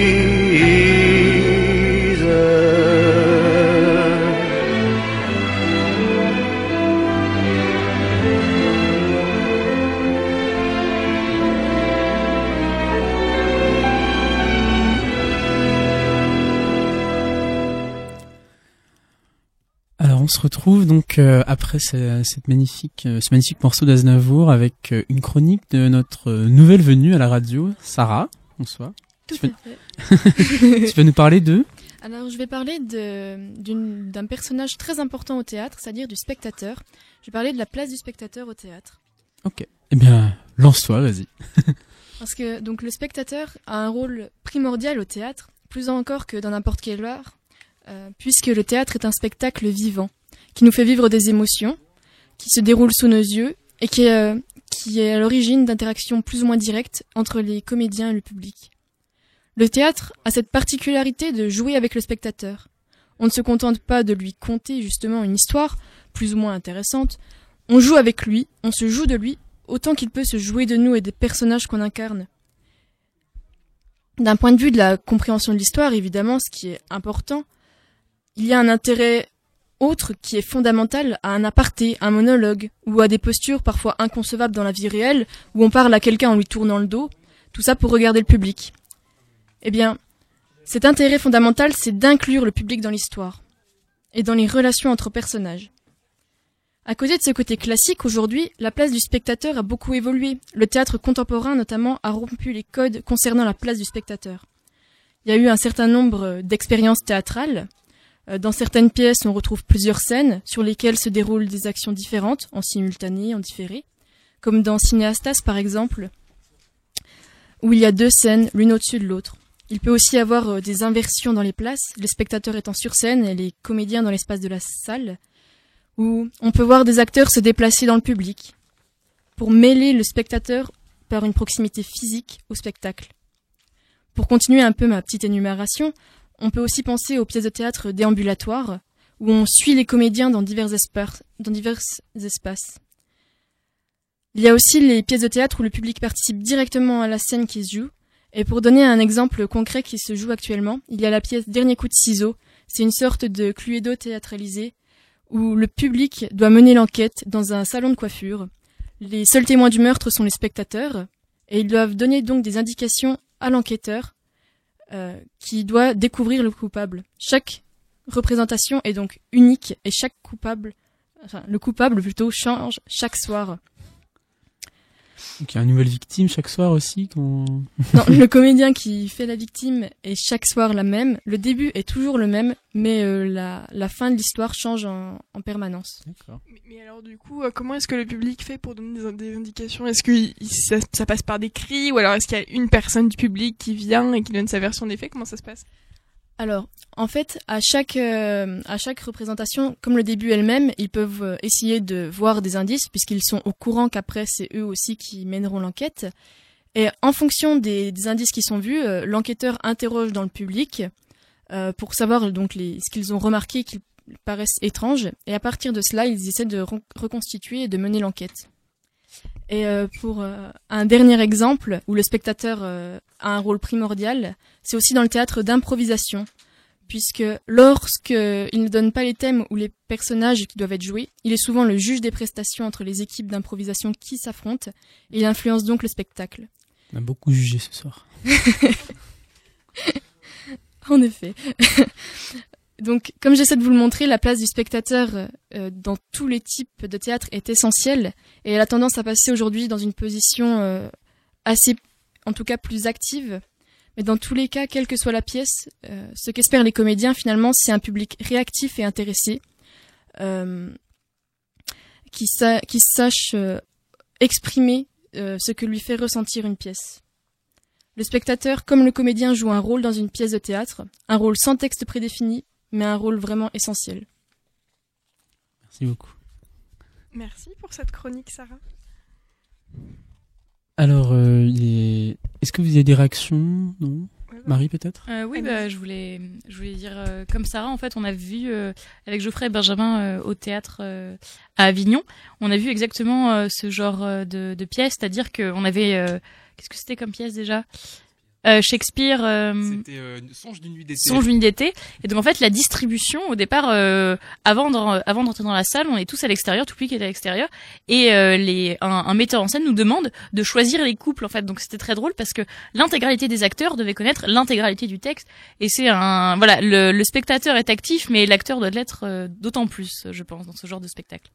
Se retrouve donc euh, après ce, cette magnifique, euh, ce magnifique morceau d'Aznavour avec euh, une chronique de notre nouvelle venue à la radio, Sarah. Bonsoir. Tout tu, à peux... *laughs* tu peux nous parler de Alors, je vais parler d'un personnage très important au théâtre, c'est-à-dire du spectateur. Je vais parler de la place du spectateur au théâtre. Ok. Eh bien, lance-toi, vas-y. *laughs* Parce que donc le spectateur a un rôle primordial au théâtre, plus encore que dans n'importe quel art, euh, puisque le théâtre est un spectacle vivant, qui nous fait vivre des émotions, qui se déroule sous nos yeux et qui euh, qui est à l'origine d'interactions plus ou moins directes entre les comédiens et le public. Le théâtre a cette particularité de jouer avec le spectateur. On ne se contente pas de lui conter justement une histoire, plus ou moins intéressante, on joue avec lui, on se joue de lui autant qu'il peut se jouer de nous et des personnages qu'on incarne. D'un point de vue de la compréhension de l'histoire, évidemment, ce qui est important, il y a un intérêt autre qui est fondamental à un aparté, un monologue, ou à des postures parfois inconcevables dans la vie réelle, où on parle à quelqu'un en lui tournant le dos, tout ça pour regarder le public. Eh bien, cet intérêt fondamental, c'est d'inclure le public dans l'histoire, et dans les relations entre personnages. À côté de ce côté classique, aujourd'hui, la place du spectateur a beaucoup évolué. Le théâtre contemporain, notamment, a rompu les codes concernant la place du spectateur. Il y a eu un certain nombre d'expériences théâtrales. Euh, Dans certaines pièces, on retrouve plusieurs scènes sur lesquelles se déroulent des actions différentes, en simultané, en différé, comme dans Cinéastas par exemple, où il y a deux scènes, l'une au-dessus de l'autre. Il peut aussi y avoir euh, des inversions dans les places, les spectateurs étant sur scène et les comédiens dans l'espace de la salle, où on peut voir des acteurs se déplacer dans le public pour mêler le spectateur par une proximité physique au spectacle. Pour continuer un peu ma petite énumération, on peut aussi penser aux pièces de théâtre déambulatoires, où on suit les comédiens dans divers, espaces. Il y a aussi les pièces de théâtre où le public participe directement à la scène qui se joue. Et pour donner un exemple concret qui se joue actuellement, il y a la pièce Dernier coup de ciseau. C'est une sorte de cluedo théâtralisé où le public doit mener l'enquête dans un salon de coiffure. Les seuls témoins du meurtre sont les spectateurs et ils doivent donner donc des indications à l'enquêteur euh, qui doit découvrir le coupable. Chaque représentation est donc unique et chaque coupable, enfin le coupable plutôt change chaque soir. Donc il y a une nouvelle victime chaque soir aussi. Quand... *laughs* Non, le comédien qui fait la victime est chaque soir la même. Le début est toujours le même, mais euh, la, la fin de l'histoire change en, en permanence. Mais, mais alors du coup, euh, comment est-ce que le public fait pour donner des, des indications? Est-ce que il- ça, ça passe par des cris ou alors est-ce qu'il y a une personne du public qui vient et qui donne sa version des faits? Comment ça se passe? Alors, en fait, à chaque euh, à chaque représentation, comme le début est le même, ils peuvent euh, essayer de voir des indices puisqu'ils sont au courant qu'après c'est eux aussi qui mèneront l'enquête. Et en fonction des, indices qui sont vus, euh, l'enquêteur interroge dans le public pour savoir donc ce qu'ils ont remarqué qui paraissent étranges. Et à partir de cela, ils essaient de re- reconstituer et de mener l'enquête. Et euh, pour euh, un dernier exemple où le spectateur euh, a un rôle primordial, c'est aussi dans le théâtre d'improvisation, puisque lorsque il ne donne pas les thèmes ou les personnages qui doivent être joués, il est souvent le juge des prestations entre les équipes d'improvisation qui s'affrontent, et il influence donc le spectacle. On a beaucoup jugé ce soir. *laughs* En effet. Donc, comme j'essaie de vous le montrer, la place du spectateur euh, dans tous les types de théâtre est essentielle et elle a tendance à passer aujourd'hui dans une position euh, assez, en tout cas, plus active. Mais dans tous les cas, quelle que soit la pièce, euh, ce qu'espèrent les comédiens, finalement, c'est un public réactif et intéressé, euh, qui, sa- qui sache euh, exprimer euh, ce que lui fait ressentir une pièce. Le spectateur, comme le comédien, joue un rôle dans une pièce de théâtre, un rôle sans texte prédéfini, mais un rôle vraiment essentiel. Merci beaucoup. Merci pour cette chronique, Sarah. Alors, euh, il est... est-ce que vous avez des réactions Non? Marie peut-être? Euh, oui, bah, je voulais, je voulais dire euh, comme Sarah. En fait, on a vu euh, avec Geoffrey et Benjamin euh, au théâtre euh, à Avignon. On a vu exactement euh, ce genre euh, de, de pièce, c'est-à-dire qu'on avait, euh, qu'est-ce que c'était comme pièce déjà? Euh, Shakespeare. euh, C'était euh, Songe d'une nuit d'été. Songe d'une d'été. Et donc en fait la distribution au départ, euh, avant d'en- avant d'entrer dans la salle, on est tous à l'extérieur, tout le public est à l'extérieur, et euh, les un, un metteur en scène nous demande de choisir les couples en fait. Donc c'était très drôle parce que l'intégralité des acteurs devait connaître l'intégralité du texte, et c'est un voilà le, le spectateur est actif, mais l'acteur doit l'être euh, d'autant plus, je pense, dans ce genre de spectacle.